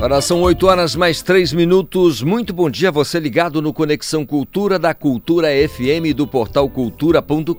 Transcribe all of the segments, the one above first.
Agora são 8 horas mais 3 minutos. Muito bom dia, você ligado no Conexão Cultura da Cultura FM do portal cultura.com.br.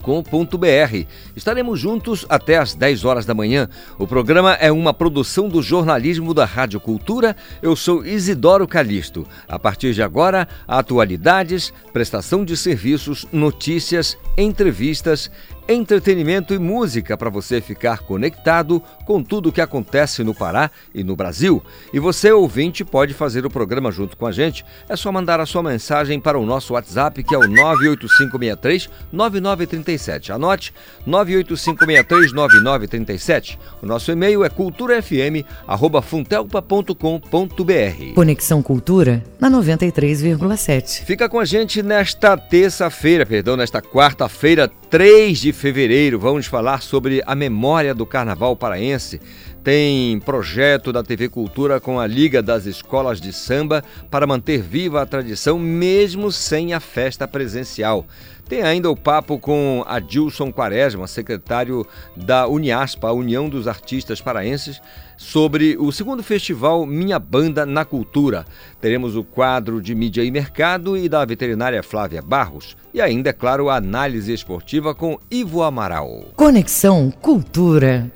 Estaremos juntos até às 10 horas da manhã. O programa é uma produção do jornalismo da Rádio Cultura. Eu sou Isidoro Calixto. A partir de agora, atualidades, prestação de serviços, notícias, entrevistas entretenimento e música para você ficar conectado com tudo o que acontece no Pará e no Brasil. E você, ouvinte, pode fazer o programa junto com a gente. É só mandar a sua mensagem para o nosso WhatsApp, que é o 98563-9937. Anote, 98563-9937. O nosso e-mail é culturafm.funtelpa.com.br. Conexão Cultura na 93,7. Fica com a gente nesta terça-feira, perdão, nesta quarta-feira, 3 de fevereiro. Vamos falar sobre a memória do Carnaval Paraense. Tem projeto da TV Cultura com a Liga das Escolas de Samba para manter viva a tradição, mesmo sem a festa presencial. Tem ainda o papo com Adilson Quaresma, secretário da Uniaspa, a União dos Artistas Paraenses, sobre o segundo festival Minha Banda na Cultura. Teremos o quadro de mídia e mercado e da veterinária Flávia Barros. E ainda, é claro, a análise esportiva com Ivo Amaral. Conexão Cultura.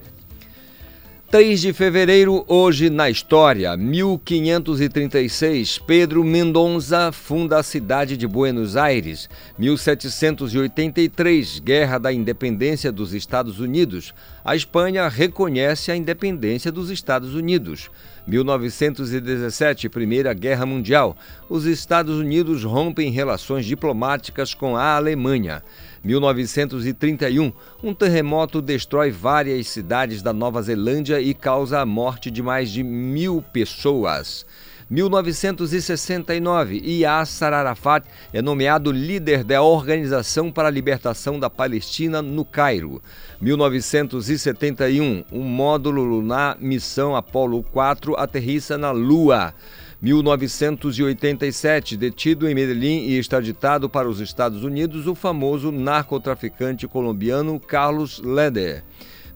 3 de fevereiro, hoje na história, 1536, Pedro Mendonça funda a cidade de Buenos Aires. 1783, Guerra da Independência dos Estados Unidos. A Espanha reconhece a independência dos Estados Unidos. 1917, Primeira Guerra Mundial. Os Estados Unidos rompem relações diplomáticas com a Alemanha. 1931, um terremoto destrói várias cidades da Nova Zelândia e causa a morte de mais de mil pessoas. 1969, Yasser Arafat é nomeado líder da Organização para a Libertação da Palestina no Cairo. 1971, um módulo lunar missão Apollo 4 aterrissa na Lua. 1987, detido em Medellín e extraditado para os Estados Unidos, o famoso narcotraficante colombiano Carlos Leder.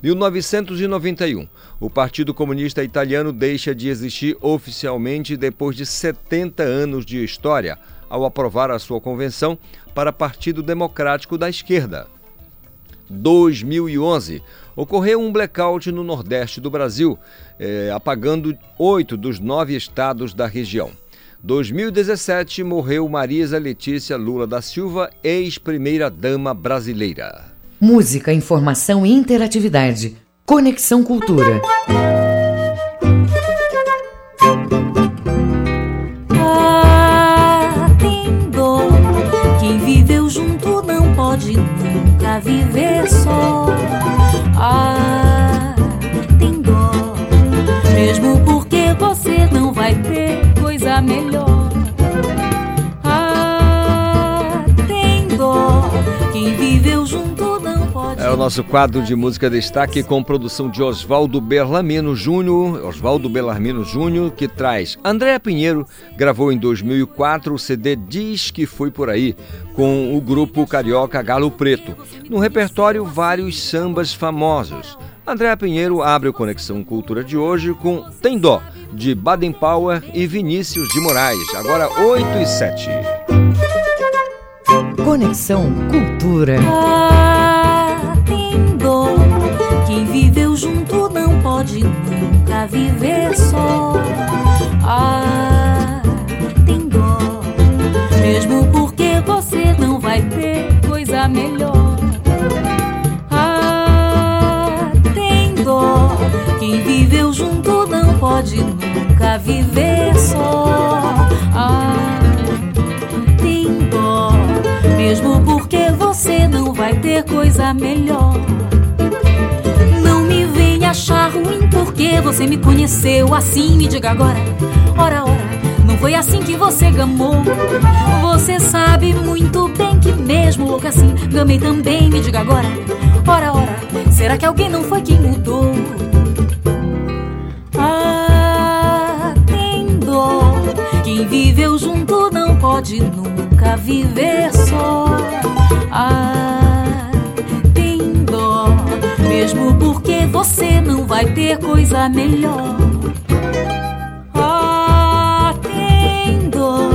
1991. O Partido Comunista Italiano deixa de existir oficialmente depois de 70 anos de história, ao aprovar a sua convenção para Partido Democrático da Esquerda. 2011 ocorreu um blackout no Nordeste do Brasil, eh, apagando oito dos nove estados da região. 2017 morreu Marisa Letícia Lula da Silva, ex-primeira-dama brasileira. Música, informação e interatividade. Conexão Cultura. Ah, tem dor. Quem viveu junto não pode nunca viver só. Mesmo porque você não vai ter coisa melhor. Ah, tem dó. Quem viveu junto não pode. É o nosso quadro de música destaque com produção de Oswaldo Berlamino Júnior, Oswaldo Bellarmino Júnior, que traz André Pinheiro, gravou em 2004 o CD Diz que Foi Por Aí, com o grupo carioca Galo Preto. No repertório, vários sambas famosos. André Pinheiro abre o Conexão Cultura de hoje com Tem Dó, de Baden Powell e Vinícius de Moraes, agora 8 e 7. Conexão Cultura. Ah, tem dor. Quem viveu junto não pode nunca viver só. Ah, tem dó. Mesmo porque você não vai ter coisa melhor. Quem viveu junto não pode nunca viver só. Ah, tem dó. Mesmo porque você não vai ter coisa melhor. Não me venha achar ruim porque você me conheceu assim. Me diga agora, ora, ora. Não foi assim que você gamou. Você sabe muito bem que mesmo louco assim, gamei também. Me diga agora, ora, ora. Será que alguém não foi quem mudou? Quem viveu junto não pode nunca viver só. Ah, tem dó, mesmo porque você não vai ter coisa melhor. Ah, tem dó.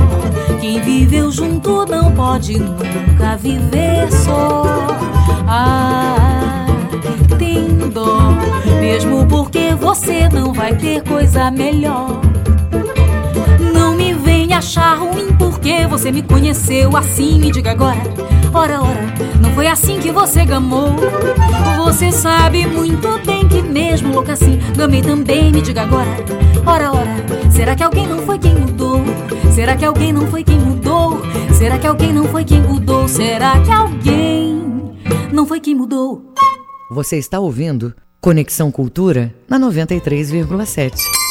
Quem viveu junto não pode nunca viver só. Ah, tem dó, mesmo porque você não vai ter coisa melhor achar ruim porque você me conheceu assim. Me diga agora, ora, ora, não foi assim que você gamou. Você sabe muito bem que mesmo louca assim, gamei também. Me diga agora, ora, ora, será que alguém não foi quem mudou? Será que alguém não foi quem mudou? Será que alguém não foi quem mudou? Será que alguém não foi quem mudou? Você está ouvindo Conexão Cultura na 93,7.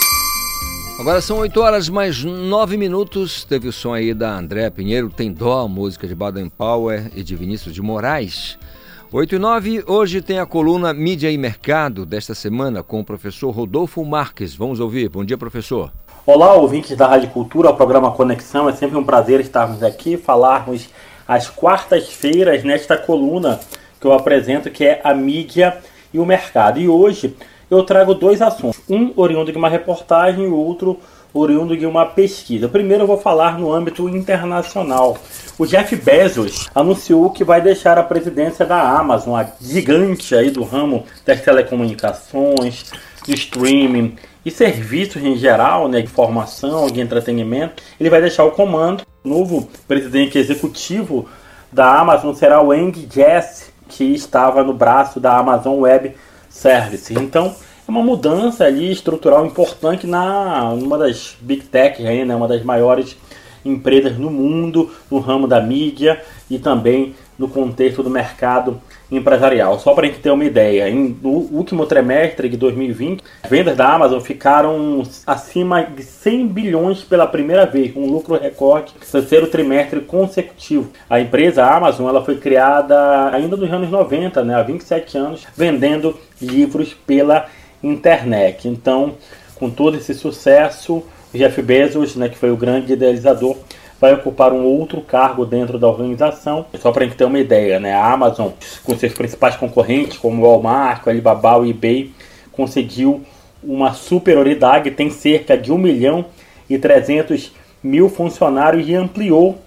Agora são 8 horas mais 9 minutos. Teve o som aí da André Pinheiro, Tem Dó, música de Baden Powell e de Vinícius de Moraes. 8 e 9, hoje tem a coluna Mídia e Mercado desta semana com o professor Rodolfo Marques. Vamos ouvir. Bom dia, professor. Olá, ouvintes da Rádio Cultura, o programa Conexão. É sempre um prazer estarmos aqui, falarmos às quartas-feiras nesta coluna que eu apresento, que é a mídia e o mercado. E hoje eu trago dois assuntos. Um oriundo de uma reportagem e o outro oriundo de uma pesquisa. Primeiro eu vou falar no âmbito internacional. O Jeff Bezos anunciou que vai deixar a presidência da Amazon, a gigante aí do ramo das telecomunicações, de streaming e serviços em geral, né, de informação, de entretenimento. Ele vai deixar o comando. O novo presidente executivo da Amazon será o Eng Jess, que estava no braço da Amazon Web Service. Então, é uma mudança ali estrutural importante na uma das big techs aí, né, uma das maiores empresas no mundo no ramo da mídia e também no contexto do mercado empresarial. Só para a gente ter uma ideia, no último trimestre de 2020, as vendas da Amazon ficaram acima de 100 bilhões pela primeira vez, um lucro recorde, terceiro trimestre consecutivo. A empresa Amazon ela foi criada ainda nos anos 90, né, há 27 anos, vendendo livros pela internet. Então, com todo esse sucesso, Jeff Bezos, né, que foi o grande idealizador, vai ocupar um outro cargo dentro da organização. Só para a gente ter uma ideia, né? a Amazon, com seus principais concorrentes, como o Walmart, o Alibaba o eBay, conseguiu uma superioridade, tem cerca de 1 milhão e 300 mil funcionários e ampliou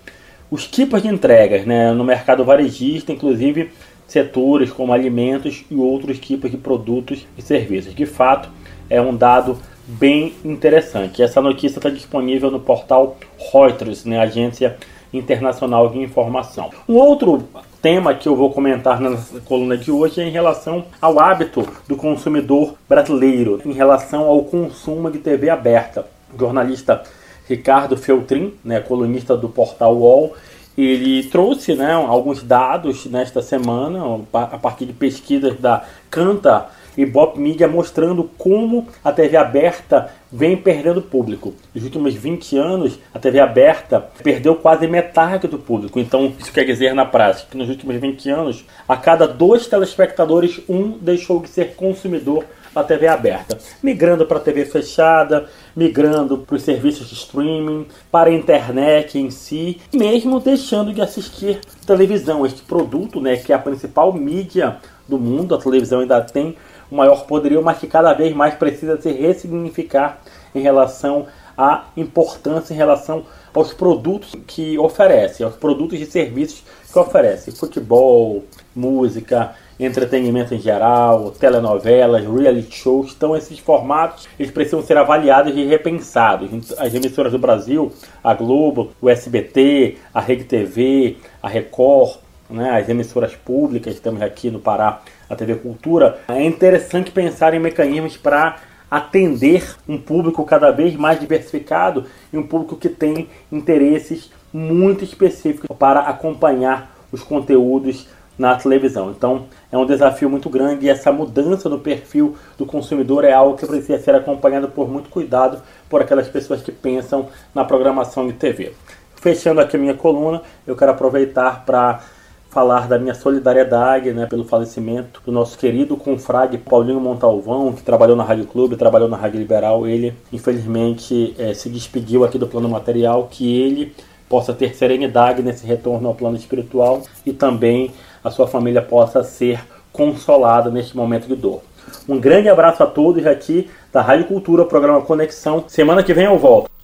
os tipos de entregas né? no mercado varejista, inclusive setores como alimentos e outros tipos de produtos e serviços. De fato, é um dado bem interessante. Essa notícia está disponível no portal Reuters, né, agência internacional de informação. Um outro tema que eu vou comentar na coluna de hoje é em relação ao hábito do consumidor brasileiro, em relação ao consumo de TV aberta. O jornalista Ricardo Feltrin, né, colunista do portal UOL, ele trouxe né, alguns dados nesta semana, a partir de pesquisas da Canta e Bop Media mostrando como a TV aberta vem perdendo público. Nos últimos 20 anos, a TV aberta perdeu quase metade do público. Então, isso quer dizer na prática que nos últimos 20 anos, a cada dois telespectadores, um deixou de ser consumidor da TV aberta, migrando para a TV fechada, migrando para os serviços de streaming, para a internet em si, mesmo deixando de assistir televisão, este produto, né, que é a principal mídia do mundo, a televisão ainda tem o maior poderio, mas que cada vez mais precisa se ressignificar em relação à importância em relação aos produtos que oferece, aos produtos e serviços que oferece. Futebol, música, entretenimento em geral, telenovelas, reality shows. Então esses formatos eles precisam ser avaliados e repensados. As emissoras do Brasil, a Globo, o SBT, a Rede TV, a Record, né, as emissoras públicas, temos aqui no Pará a TV Cultura, é interessante pensar em mecanismos para atender um público cada vez mais diversificado e um público que tem interesses muito específicos para acompanhar os conteúdos na televisão. Então é um desafio muito grande e essa mudança no perfil do consumidor é algo que precisa ser acompanhado por muito cuidado por aquelas pessoas que pensam na programação de TV. Fechando aqui a minha coluna, eu quero aproveitar para falar da minha solidariedade né, pelo falecimento do nosso querido confrade Paulinho Montalvão, que trabalhou na Rádio Clube, trabalhou na Rádio Liberal. Ele, infelizmente, é, se despediu aqui do plano material, que ele possa ter serenidade nesse retorno ao plano espiritual e também a sua família possa ser consolada neste momento de dor. Um grande abraço a todos aqui da Rádio Cultura, programa Conexão. Semana que vem eu volto.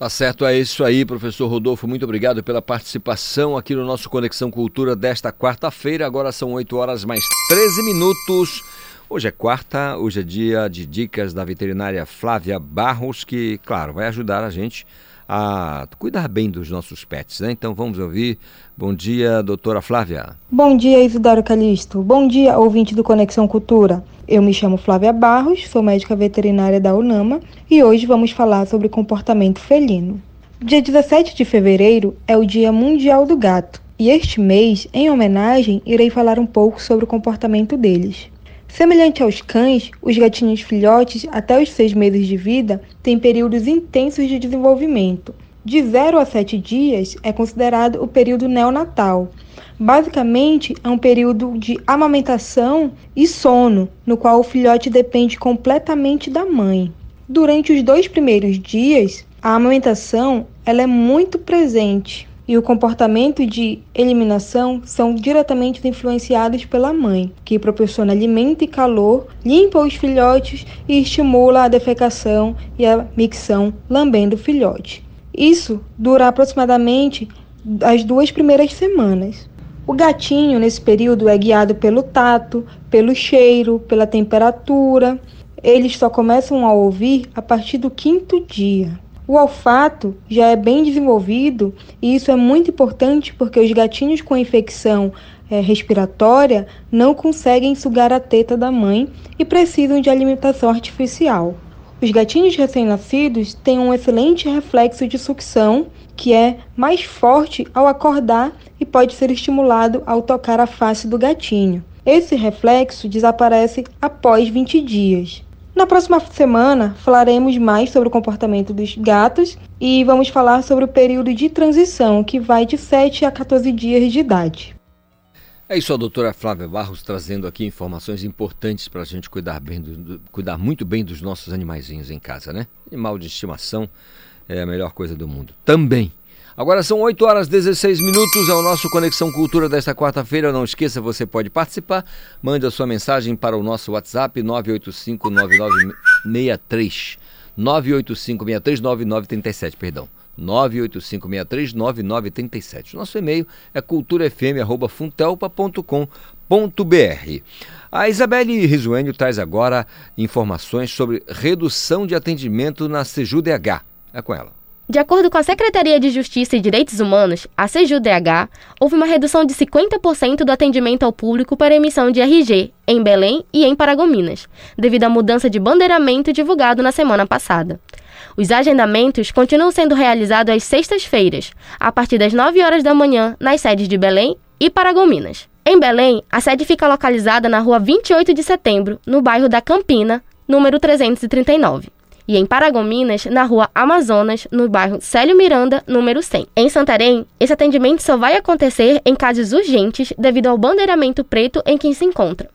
Tá certo, é isso aí, professor Rodolfo. Muito obrigado pela participação aqui no nosso Conexão Cultura desta quarta-feira. Agora são 8 horas mais 13 minutos. Hoje é quarta, hoje é dia de dicas da veterinária Flávia Barros, que, claro, vai ajudar a gente cuidar bem dos nossos pets, né? Então vamos ouvir. Bom dia, doutora Flávia. Bom dia, Isidoro Calixto. Bom dia, ouvinte do Conexão Cultura. Eu me chamo Flávia Barros, sou médica veterinária da UNAMA e hoje vamos falar sobre comportamento felino. Dia 17 de fevereiro é o Dia Mundial do Gato e este mês, em homenagem, irei falar um pouco sobre o comportamento deles. Semelhante aos cães, os gatinhos filhotes, até os seis meses de vida, têm períodos intensos de desenvolvimento. De 0 a 7 dias é considerado o período neonatal, Basicamente, é um período de amamentação e sono, no qual o filhote depende completamente da mãe. Durante os dois primeiros dias, a amamentação ela é muito presente e o comportamento de eliminação são diretamente influenciados pela mãe, que proporciona alimento e calor, limpa os filhotes e estimula a defecação e a micção lambendo o filhote. Isso dura aproximadamente as duas primeiras semanas. O gatinho, nesse período, é guiado pelo tato, pelo cheiro, pela temperatura. Eles só começam a ouvir a partir do quinto dia. O olfato já é bem desenvolvido e isso é muito importante porque os gatinhos com infecção é, respiratória não conseguem sugar a teta da mãe e precisam de alimentação artificial. Os gatinhos recém-nascidos têm um excelente reflexo de sucção que é mais forte ao acordar e pode ser estimulado ao tocar a face do gatinho. Esse reflexo desaparece após 20 dias. Na próxima semana falaremos mais sobre o comportamento dos gatos e vamos falar sobre o período de transição, que vai de 7 a 14 dias de idade. É isso, a doutora Flávia Barros trazendo aqui informações importantes para a gente cuidar, bem do, cuidar muito bem dos nossos animaizinhos em casa, né? Animal de estimação é a melhor coisa do mundo. Também. Agora são 8 horas e 16 minutos, é o nosso Conexão Cultura desta quarta-feira. Não esqueça, você pode participar. Mande a sua mensagem para o nosso WhatsApp 985-9963. 985-639937, perdão. 985-639937. Nosso e-mail é culturafm.funtelpa.com.br. A Isabelle Risuênio traz agora informações sobre redução de atendimento na CJUDH. É com ela. De acordo com a Secretaria de Justiça e Direitos Humanos, a CJUDH, houve uma redução de 50% do atendimento ao público para emissão de RG em Belém e em Paragominas, devido à mudança de bandeiramento divulgado na semana passada. Os agendamentos continuam sendo realizados às sextas-feiras, a partir das 9 horas da manhã, nas sedes de Belém e Paragominas. Em Belém, a sede fica localizada na rua 28 de setembro, no bairro da Campina, número 339 e em Paragominas, na rua Amazonas, no bairro Célio Miranda, número 100. Em Santarém, esse atendimento só vai acontecer em casos urgentes devido ao bandeiramento preto em que se encontra.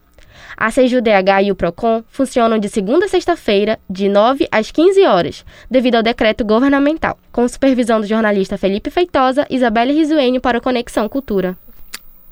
A CJUDH e o PROCON funcionam de segunda a sexta-feira, de 9 às 15 horas, devido ao decreto governamental, com supervisão do jornalista Felipe Feitosa e Isabelle Risuênio para o Conexão Cultura.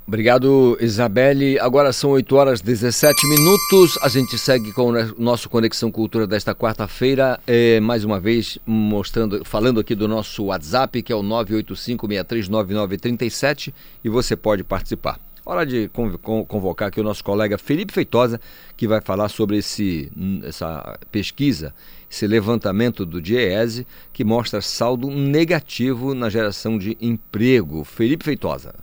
Obrigado, Isabelle. Agora são 8 horas e 17 minutos. A gente segue com o nosso Conexão Cultura desta quarta-feira. É, mais uma vez, mostrando, falando aqui do nosso WhatsApp, que é o 985639937, e você pode participar. Hora de convocar aqui o nosso colega Felipe Feitosa, que vai falar sobre esse, essa pesquisa, esse levantamento do DIEESE, que mostra saldo negativo na geração de emprego. Felipe Feitosa.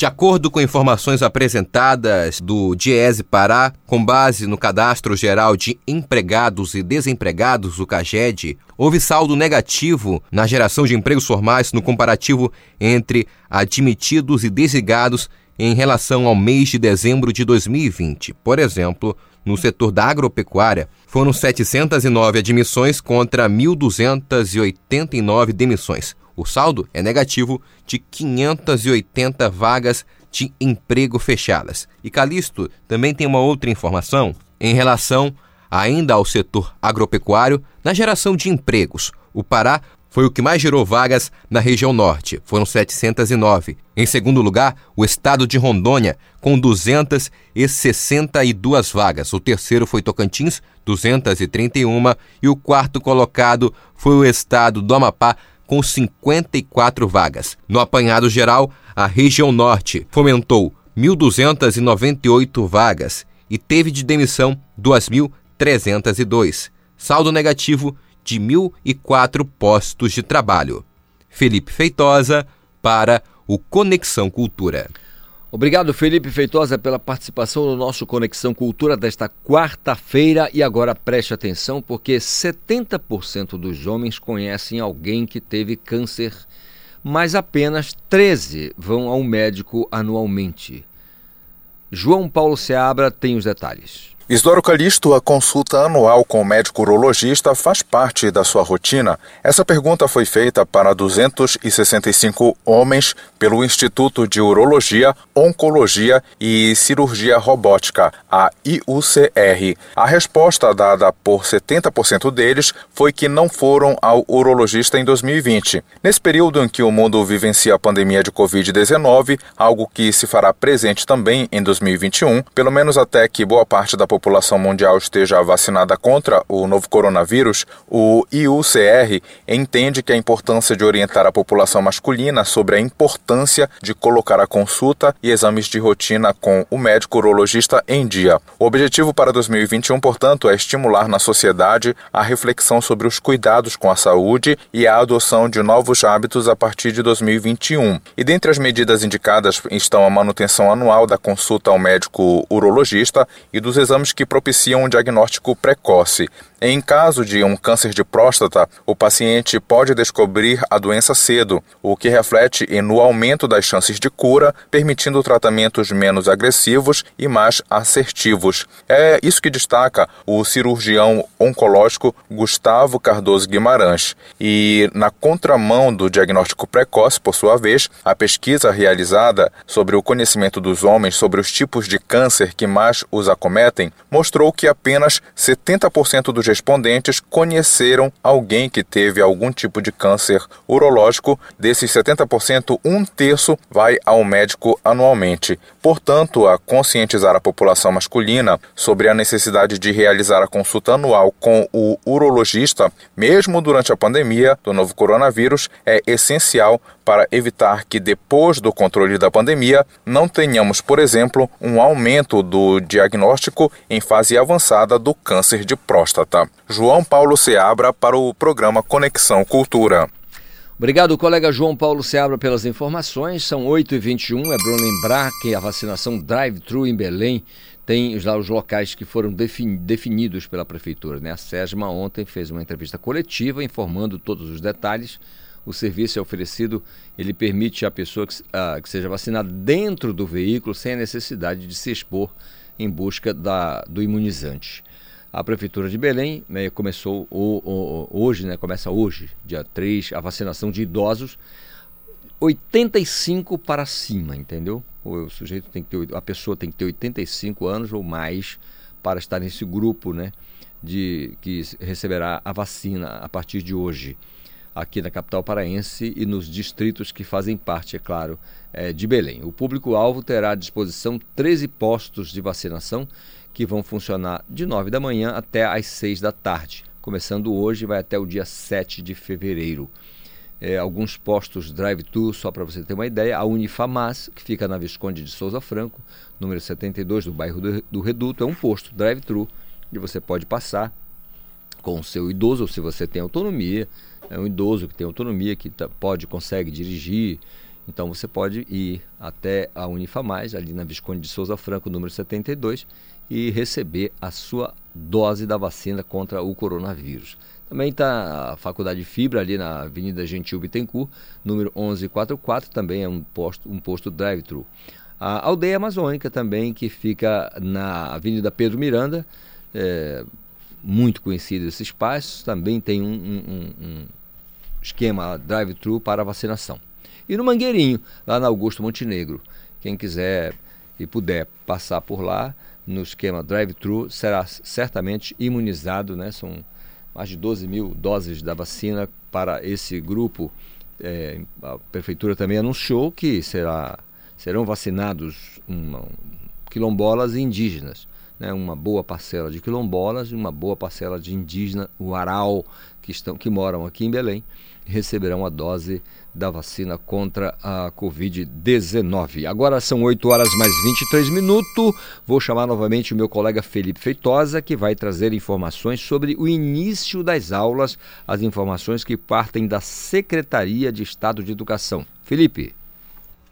De acordo com informações apresentadas do Diese Pará, com base no Cadastro Geral de Empregados e Desempregados, o CAGED, houve saldo negativo na geração de empregos formais no comparativo entre admitidos e desligados em relação ao mês de dezembro de 2020. Por exemplo, no setor da agropecuária, foram 709 admissões contra 1.289 demissões. O saldo é negativo de 580 vagas de emprego fechadas. E Calixto também tem uma outra informação em relação ainda ao setor agropecuário na geração de empregos. O Pará foi o que mais gerou vagas na região norte, foram 709. Em segundo lugar, o estado de Rondônia, com 262 vagas. O terceiro foi Tocantins, 231. E o quarto colocado foi o estado do Amapá, com 54 vagas. No apanhado geral, a região norte fomentou 1.298 vagas e teve de demissão 2.302. Saldo negativo de 1.004 postos de trabalho. Felipe Feitosa para o Conexão Cultura. Obrigado, Felipe Feitosa, pela participação no nosso Conexão Cultura desta quarta-feira. E agora preste atenção, porque 70% dos homens conhecem alguém que teve câncer, mas apenas 13 vão ao médico anualmente. João Paulo Seabra tem os detalhes. Isidoro Calixto, a consulta anual com o médico urologista faz parte da sua rotina? Essa pergunta foi feita para 265 homens pelo Instituto de Urologia, Oncologia e Cirurgia Robótica, a IUCR. A resposta dada por 70% deles foi que não foram ao urologista em 2020. Nesse período em que o mundo vivencia a pandemia de Covid-19, algo que se fará presente também em 2021, pelo menos até que boa parte da população população mundial esteja vacinada contra o novo coronavírus, o IUCR entende que a importância de orientar a população masculina sobre a importância de colocar a consulta e exames de rotina com o médico urologista em dia. O objetivo para 2021, portanto, é estimular na sociedade a reflexão sobre os cuidados com a saúde e a adoção de novos hábitos a partir de 2021. E dentre as medidas indicadas estão a manutenção anual da consulta ao médico urologista e dos exames que propiciam um diagnóstico precoce. Em caso de um câncer de próstata, o paciente pode descobrir a doença cedo, o que reflete no aumento das chances de cura, permitindo tratamentos menos agressivos e mais assertivos. É isso que destaca o cirurgião oncológico Gustavo Cardoso Guimarães. E na contramão do diagnóstico precoce, por sua vez, a pesquisa realizada sobre o conhecimento dos homens sobre os tipos de câncer que mais os acometem mostrou que apenas 70% dos respondentes conheceram alguém que teve algum tipo de câncer urológico. Desses 70%, um terço vai ao médico anualmente. Portanto, a conscientizar a população masculina sobre a necessidade de realizar a consulta anual com o urologista, mesmo durante a pandemia do novo coronavírus, é essencial para evitar que depois do controle da pandemia não tenhamos, por exemplo, um aumento do diagnóstico em fase avançada do câncer de próstata. João Paulo Seabra para o programa Conexão Cultura. Obrigado, colega João Paulo Seabra, pelas informações. São 8h21. É bom lembrar que a vacinação drive-thru em Belém tem lá os locais que foram definidos pela prefeitura. Né? A SESMA ontem fez uma entrevista coletiva informando todos os detalhes. O serviço é oferecido, ele permite a pessoa que, uh, que seja vacinada dentro do veículo sem a necessidade de se expor em busca da, do imunizante. A Prefeitura de Belém né, começou o, o, hoje, né, começa hoje, dia 3, a vacinação de idosos 85 para cima, entendeu? O sujeito tem que ter, a pessoa tem que ter 85 anos ou mais para estar nesse grupo, né, de que receberá a vacina a partir de hoje aqui na capital paraense e nos distritos que fazem parte, é claro, é, de Belém. O público-alvo terá à disposição 13 postos de vacinação que vão funcionar de 9 da manhã até às 6 da tarde. Começando hoje, vai até o dia 7 de fevereiro. É, alguns postos drive-thru, só para você ter uma ideia, a Unifamas, que fica na Visconde de Souza Franco, número 72, do bairro do, Reduto, é um posto drive-thru que você pode passar com o seu idoso, ou se você tem autonomia, é um idoso que tem autonomia, que tá, pode, consegue dirigir, então você pode ir até a Unifamais, ali na Visconde de Souza Franco, número 72, e receber a sua dose da vacina contra o coronavírus. Também está a Faculdade Fibra ali na Avenida Gentil Bittencourt, número 1144, também é um posto, um posto drive-thru. A Aldeia Amazônica também, que fica na Avenida Pedro Miranda, é, muito conhecido esse espaço, também tem um, um, um esquema drive-thru para vacinação. E no Mangueirinho, lá na Augusto Montenegro, quem quiser e puder passar por lá no esquema drive-thru será certamente imunizado, né? São mais de 12 mil doses da vacina para esse grupo. É, a prefeitura também anunciou que será, serão vacinados uma, quilombolas e indígenas. Né? Uma boa parcela de quilombolas e uma boa parcela de indígenas, o Aral, que, estão, que moram aqui em Belém, receberão a dose da vacina contra a Covid-19. Agora são 8 horas mais 23 minutos. Vou chamar novamente o meu colega Felipe Feitosa, que vai trazer informações sobre o início das aulas, as informações que partem da Secretaria de Estado de Educação. Felipe.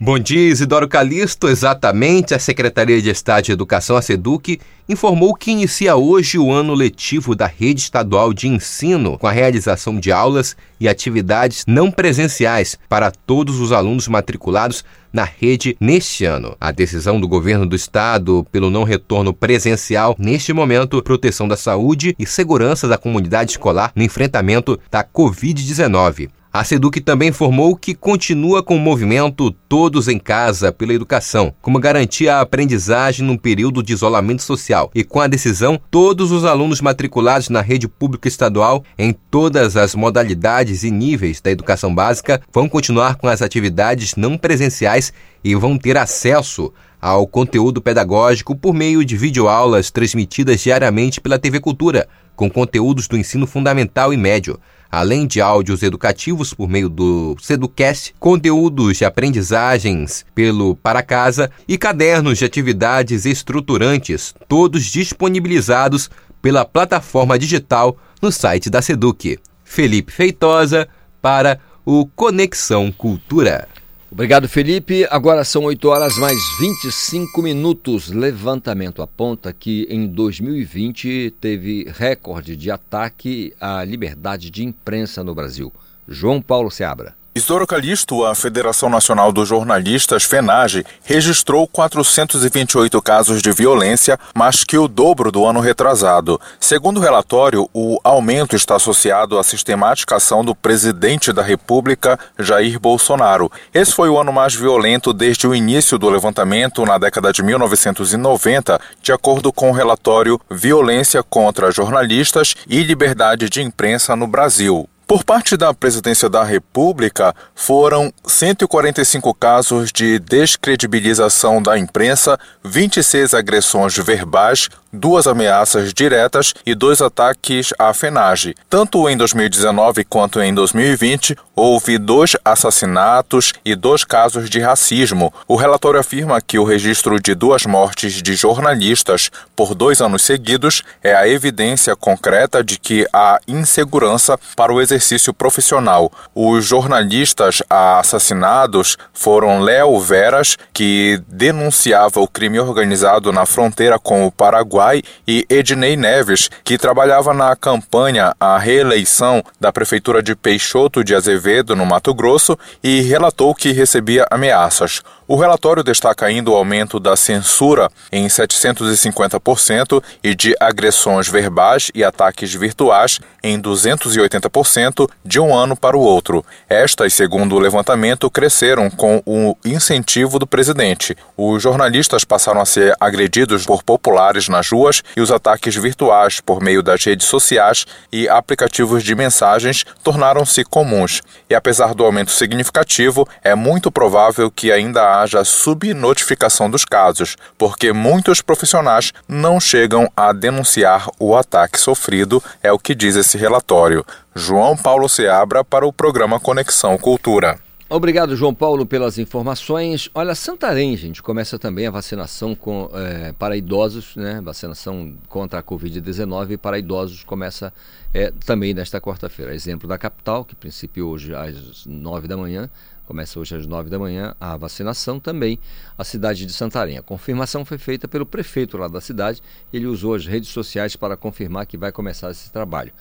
Bom dia, Isidoro Calixto. Exatamente, a Secretaria de Estado de Educação, a SEDUC, informou que inicia hoje o ano letivo da Rede Estadual de Ensino, com a realização de aulas e atividades não presenciais para todos os alunos matriculados na rede neste ano. A decisão do governo do estado pelo não retorno presencial neste momento, proteção da saúde e segurança da comunidade escolar no enfrentamento da Covid-19. A SEDUC também informou que continua com o movimento Todos em Casa pela Educação, como garantia a aprendizagem num período de isolamento social. E com a decisão, todos os alunos matriculados na rede pública estadual, em todas as modalidades e níveis da educação básica, vão continuar com as atividades não presenciais e vão ter acesso ao conteúdo pedagógico por meio de videoaulas transmitidas diariamente pela TV Cultura, com conteúdos do ensino fundamental e médio além de áudios educativos por meio do Seducast, conteúdos de aprendizagens pelo Para Casa e cadernos de atividades estruturantes, todos disponibilizados pela plataforma digital no site da Seduc. Felipe Feitosa para o Conexão Cultura. Obrigado, Felipe. Agora são 8 horas mais 25 minutos. Levantamento aponta que em 2020 teve recorde de ataque à liberdade de imprensa no Brasil. João Paulo Seabra. Isidoro Calixto, a Federação Nacional dos Jornalistas, FENAGE, registrou 428 casos de violência, mais que o dobro do ano retrasado. Segundo o relatório, o aumento está associado à sistemática ação do presidente da República, Jair Bolsonaro. Esse foi o ano mais violento desde o início do levantamento na década de 1990, de acordo com o relatório Violência contra Jornalistas e Liberdade de Imprensa no Brasil. Por parte da Presidência da República, foram 145 casos de descredibilização da imprensa, 26 agressões verbais, duas ameaças diretas e dois ataques à FENAGE. Tanto em 2019 quanto em 2020, houve dois assassinatos e dois casos de racismo. O relatório afirma que o registro de duas mortes de jornalistas por dois anos seguidos é a evidência concreta de que há insegurança para o exercício profissional. Os jornalistas assassinados foram Léo Veras, que denunciava o crime organizado na fronteira com o Paraguai Uruguai, e Ednei Neves, que trabalhava na campanha à reeleição da Prefeitura de Peixoto de Azevedo, no Mato Grosso, e relatou que recebia ameaças. O relatório destaca ainda o aumento da censura em 750% e de agressões verbais e ataques virtuais em 280% de um ano para o outro. Estas, segundo o levantamento, cresceram com o incentivo do presidente. Os jornalistas passaram a ser agredidos por populares nas ruas e os ataques virtuais por meio das redes sociais e aplicativos de mensagens tornaram-se comuns. E apesar do aumento significativo, é muito provável que ainda haja subnotificação dos casos, porque muitos profissionais não chegam a denunciar o ataque sofrido, é o que diz esse relatório. João Paulo Seabra para o programa Conexão Cultura. Obrigado, João Paulo, pelas informações. Olha, Santarém, gente, começa também a vacinação com, é, para idosos, né? Vacinação contra a Covid-19 para idosos começa é, também nesta quarta-feira. Exemplo da capital, que princípio hoje às nove da manhã, Começa hoje às 9 da manhã a vacinação também a cidade de Santarém. A confirmação foi feita pelo prefeito lá da cidade. Ele usou as redes sociais para confirmar que vai começar esse trabalho.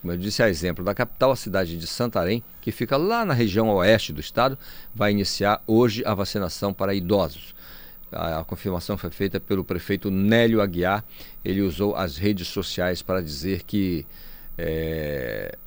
Como eu disse, a exemplo da capital, a cidade de Santarém, que fica lá na região oeste do estado, vai iniciar hoje a vacinação para idosos. A, confirmação foi feita pelo prefeito Nélio Aguiar. Ele usou as redes sociais para dizer que é,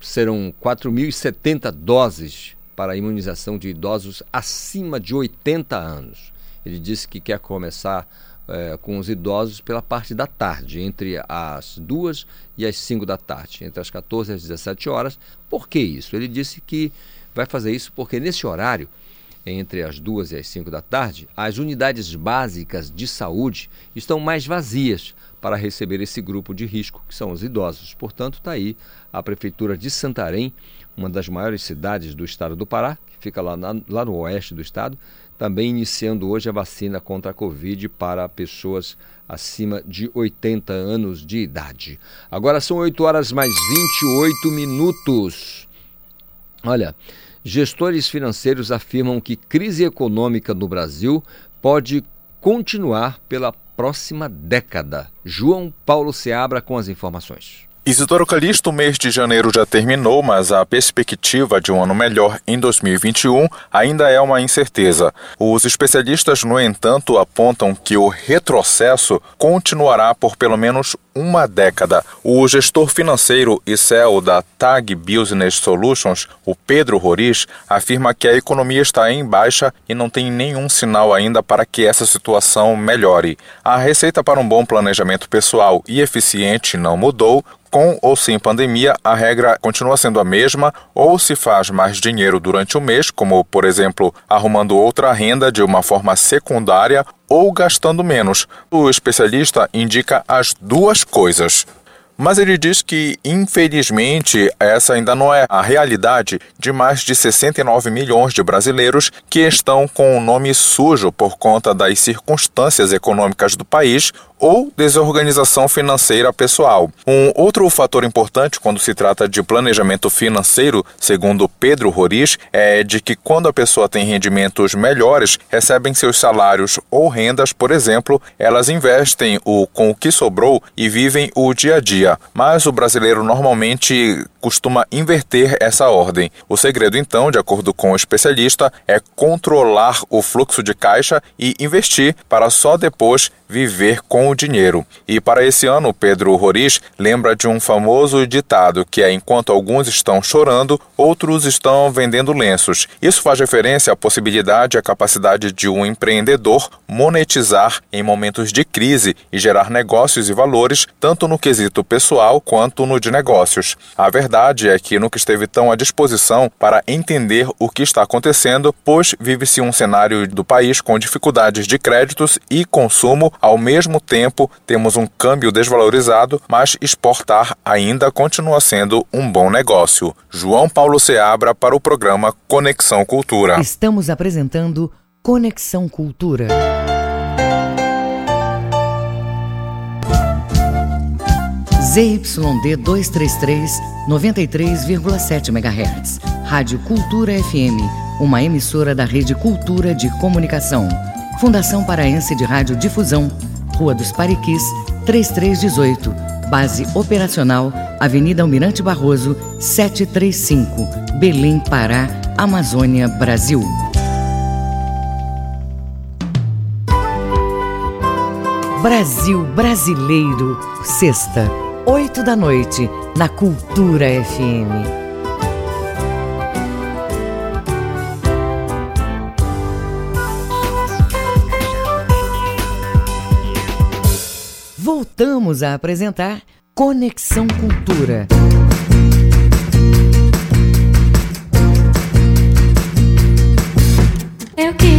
serão 4.070 doses para a imunização de idosos acima de 80 anos. Ele disse que quer começar é, com os idosos pela parte da tarde, entre as duas e as 5 da tarde, entre as 14 e as 17 horas. Por que isso? Ele disse que vai fazer isso porque nesse horário, entre as duas e as 5 da tarde, as unidades básicas de saúde estão mais vazias para receber esse grupo de risco, que são os idosos. Portanto, está aí a Prefeitura de Santarém, uma das maiores cidades do estado do Pará, que fica lá, na, lá no oeste do estado, também iniciando hoje a vacina contra a Covid para pessoas acima de 80 anos de idade. Agora são 8 horas mais 28 minutos. Olha, gestores financeiros afirmam que crise econômica no Brasil pode continuar pela próxima década. João Paulo Seabra com as informações. Isidoro Calixto, o mês de janeiro já terminou, mas a perspectiva de um ano melhor em 2021 ainda é uma incerteza. Os especialistas, no entanto, apontam que o retrocesso continuará por pelo menos uma década. O gestor financeiro e CEO da TAG Business Solutions, o Pedro Roriz, afirma que a economia está em baixa e não tem nenhum sinal ainda para que essa situação melhore. A receita para um bom planejamento pessoal e eficiente não mudou, com ou sem pandemia, a regra continua sendo a mesma, ou se faz mais dinheiro durante o mês, como, por exemplo, arrumando outra renda de uma forma secundária ou gastando menos. O especialista indica as duas coisas. Mas ele diz que, infelizmente, essa ainda não é a realidade de mais de 69 milhões de brasileiros que estão com o nome sujo por conta das circunstâncias econômicas do país ou desorganização financeira pessoal. Um outro fator importante quando se trata de planejamento financeiro, segundo Pedro Roriz, é de que quando a pessoa tem rendimentos melhores, recebem seus salários ou rendas, por exemplo, elas investem o com o que sobrou e vivem o dia a dia. Mas o brasileiro normalmente costuma inverter essa ordem. O segredo, então, de acordo com o especialista, é controlar o fluxo de caixa e investir para só depois viver com o dinheiro. E para esse ano, Pedro Roriz lembra de um famoso ditado que é enquanto alguns estão chorando, outros estão vendendo lenços. Isso faz referência à possibilidade e à capacidade de um empreendedor monetizar em momentos de crise e gerar negócios e valores, tanto no quesito pessoal quanto no de negócios. A verdade é que nunca esteve tão à disposição para entender o que está acontecendo, pois vive-se um cenário do país com dificuldades de créditos e consumo ao mesmo tempo, temos um câmbio desvalorizado, mas exportar ainda continua sendo um bom negócio. João Paulo Seabra para o programa Conexão Cultura. Estamos apresentando Conexão Cultura. ZYD 233, 93,7 MHz. Rádio Cultura FM, uma emissora da Rede Cultura de Comunicação. Fundação Paraense de Rádio Difusão, Rua dos Pariquis, 3318. Base operacional, Avenida Almirante Barroso, 735, Belém, Pará, Amazônia, Brasil. Brasil Brasileiro, sexta, oito da noite, na Cultura FM. Voltamos a apresentar Conexão Cultura. Eu quis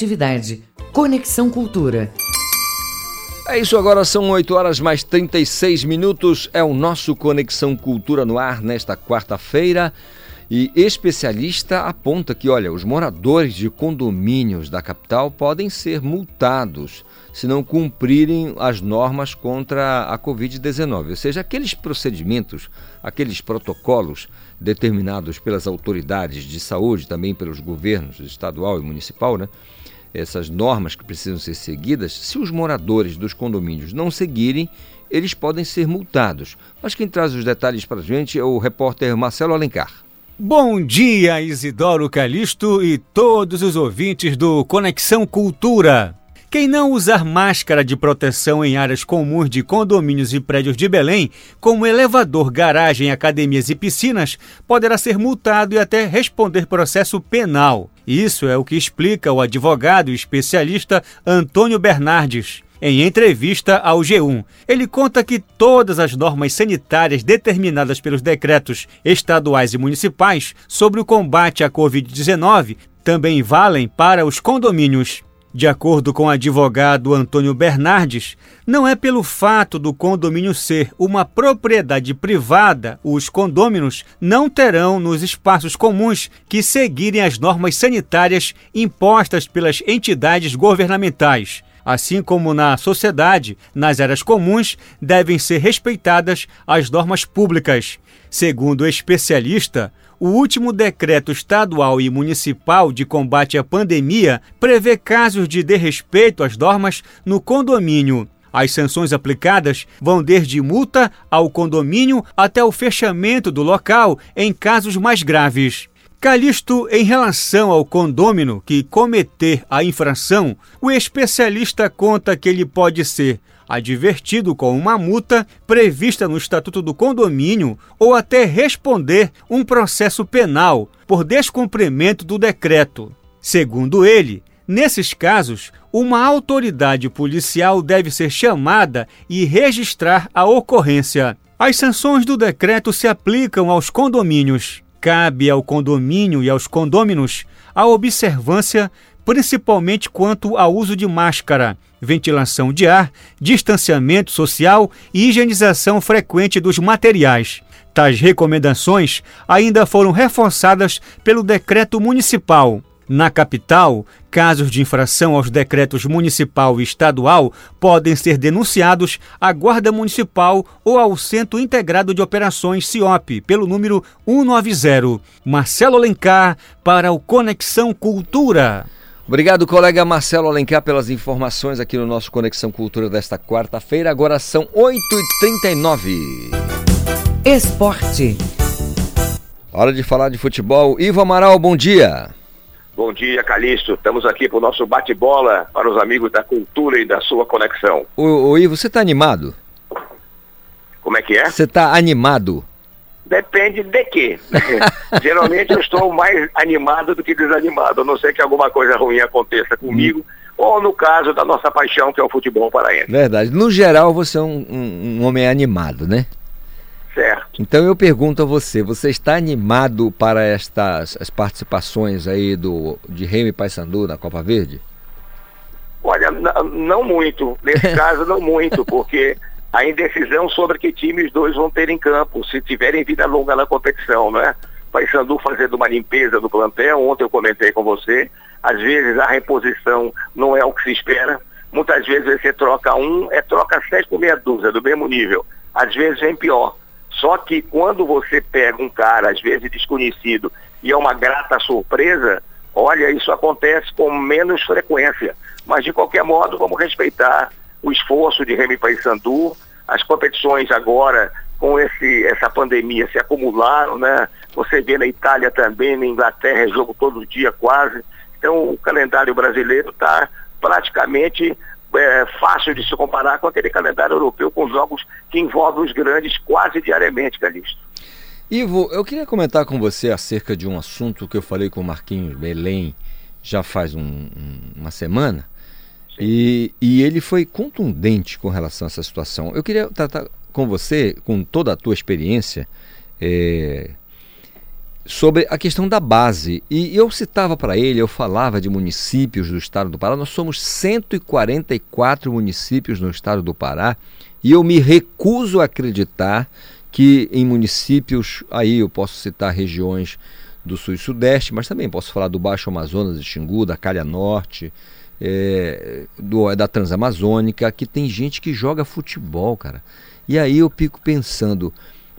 e interatividade. Conexão Cultura. É isso, agora são 8 horas mais 36 minutos. É o nosso Conexão Cultura no ar nesta quarta-feira. E especialista aponta que, olha, os moradores de condomínios da capital podem ser multados se não cumprirem as normas contra a Covid-19, ou seja, aqueles procedimentos, aqueles protocolos determinados pelas autoridades de saúde, também pelos governos estadual e municipal, né? Essas normas que precisam ser seguidas, se os moradores dos condomínios não seguirem, eles podem ser multados. Mas quem traz os detalhes para a gente é o repórter Marcelo Alencar. Bom dia, Isidoro Calixto e todos os ouvintes do Conexão Cultura. Quem não usar máscara de proteção em áreas comuns de condomínios e prédios de Belém, como elevador, garagem, academias e piscinas, poderá ser multado e até responder processo penal. Isso é o que explica o advogado e especialista Antônio Bernardes. Em entrevista ao G1, ele conta que todas as normas sanitárias determinadas pelos decretos estaduais e municipais sobre o combate à Covid-19 também valem para os condomínios. De acordo com o advogado Antônio Bernardes, não é pelo fato do condomínio ser uma propriedade privada, os condôminos não terão nos espaços comuns que seguirem as normas sanitárias impostas pelas entidades governamentais. Assim como na sociedade, nas áreas comuns devem ser respeitadas as normas públicas. Segundo o especialista, o último decreto estadual e municipal de combate à pandemia prevê casos de desrespeito às normas no condomínio. As sanções aplicadas vão desde multa ao condomínio até o fechamento do local em casos mais graves. Calixto, em relação ao condômino que cometer a infração, o especialista conta que ele pode ser advertido com uma multa prevista no Estatuto do Condomínio ou até responder um processo penal por descumprimento do decreto. Segundo ele, nesses casos, uma autoridade policial deve ser chamada e registrar a ocorrência. As sanções do decreto se aplicam aos condomínios. Cabe ao condomínio e aos condôminos a observância, principalmente quanto ao uso de máscara, ventilação de ar, distanciamento social e higienização frequente dos materiais. Tais recomendações ainda foram reforçadas pelo decreto municipal. Na capital, casos de infração aos decretos municipal e estadual podem ser denunciados à Guarda Municipal ou ao Centro Integrado de Operações CIOP, pelo número 190. Marcelo Alencar para o Conexão Cultura. Obrigado, colega Marcelo Alencar, pelas informações aqui no nosso Conexão Cultura desta quarta-feira. Agora são 8h39. Esporte. Hora de falar de futebol. Ivo Amaral, bom dia. Bom dia, Calixto. Estamos aqui para o nosso bate-bola para os amigos da cultura e da sua conexão. Ô, ô Ivo, você tá animado? Como é que é? Você tá animado? Depende de quê. Geralmente eu estou mais animado do que desanimado, a não ser que alguma coisa ruim aconteça comigo, ou no caso da nossa paixão, que é o futebol paraense. Verdade. No geral, você é um, um- um homem animado, né? Certo. Então eu pergunto a você, você está animado para estas as participações aí do de Remy Paysandu na Copa Verde? Olha, não muito. Nesse caso, não muito, porque a indecisão sobre que time os dois vão ter em campo, se tiverem vida longa na competição, né? Paysandu fazendo uma limpeza do plantel, ontem eu comentei com você, às vezes a reposição não é o que se espera, muitas vezes você troca um, é troca sete por meia dúzia, do mesmo nível, às vezes vem pior. Só que quando você pega um cara, às vezes desconhecido, e é uma grata surpresa, olha, isso acontece com menos frequência. Mas de qualquer modo, vamos respeitar o esforço de Remy Paysandu. As competições agora, com esse, essa pandemia, se acumularam, né? Você vê na Itália também, na Inglaterra, é jogo todo dia quase. Então o calendário brasileiro está praticamente é, fácil de se comparar com aquele calendário europeu com jogos que envolvem os grandes quase diariamente, Calixto. Ivo, eu queria comentar com você acerca de um assunto que eu falei com o Marquinhos Belém já faz um, um, uma semana. E, e ele foi contundente com relação a essa situação. Eu queria tratar com você, com toda a tua experiência, é, sobre a questão da base. E eu citava para ele, eu falava de municípios do estado do Pará. Nós somos 144 municípios no estado do Pará e eu me recuso a acreditar que em municípios, aí eu posso citar regiões do sul e sudeste, mas também posso falar do Baixo Amazonas de Xingu, da Calha Norte, é, do, da Transamazônica, que tem gente que joga futebol, cara. E aí eu fico pensando,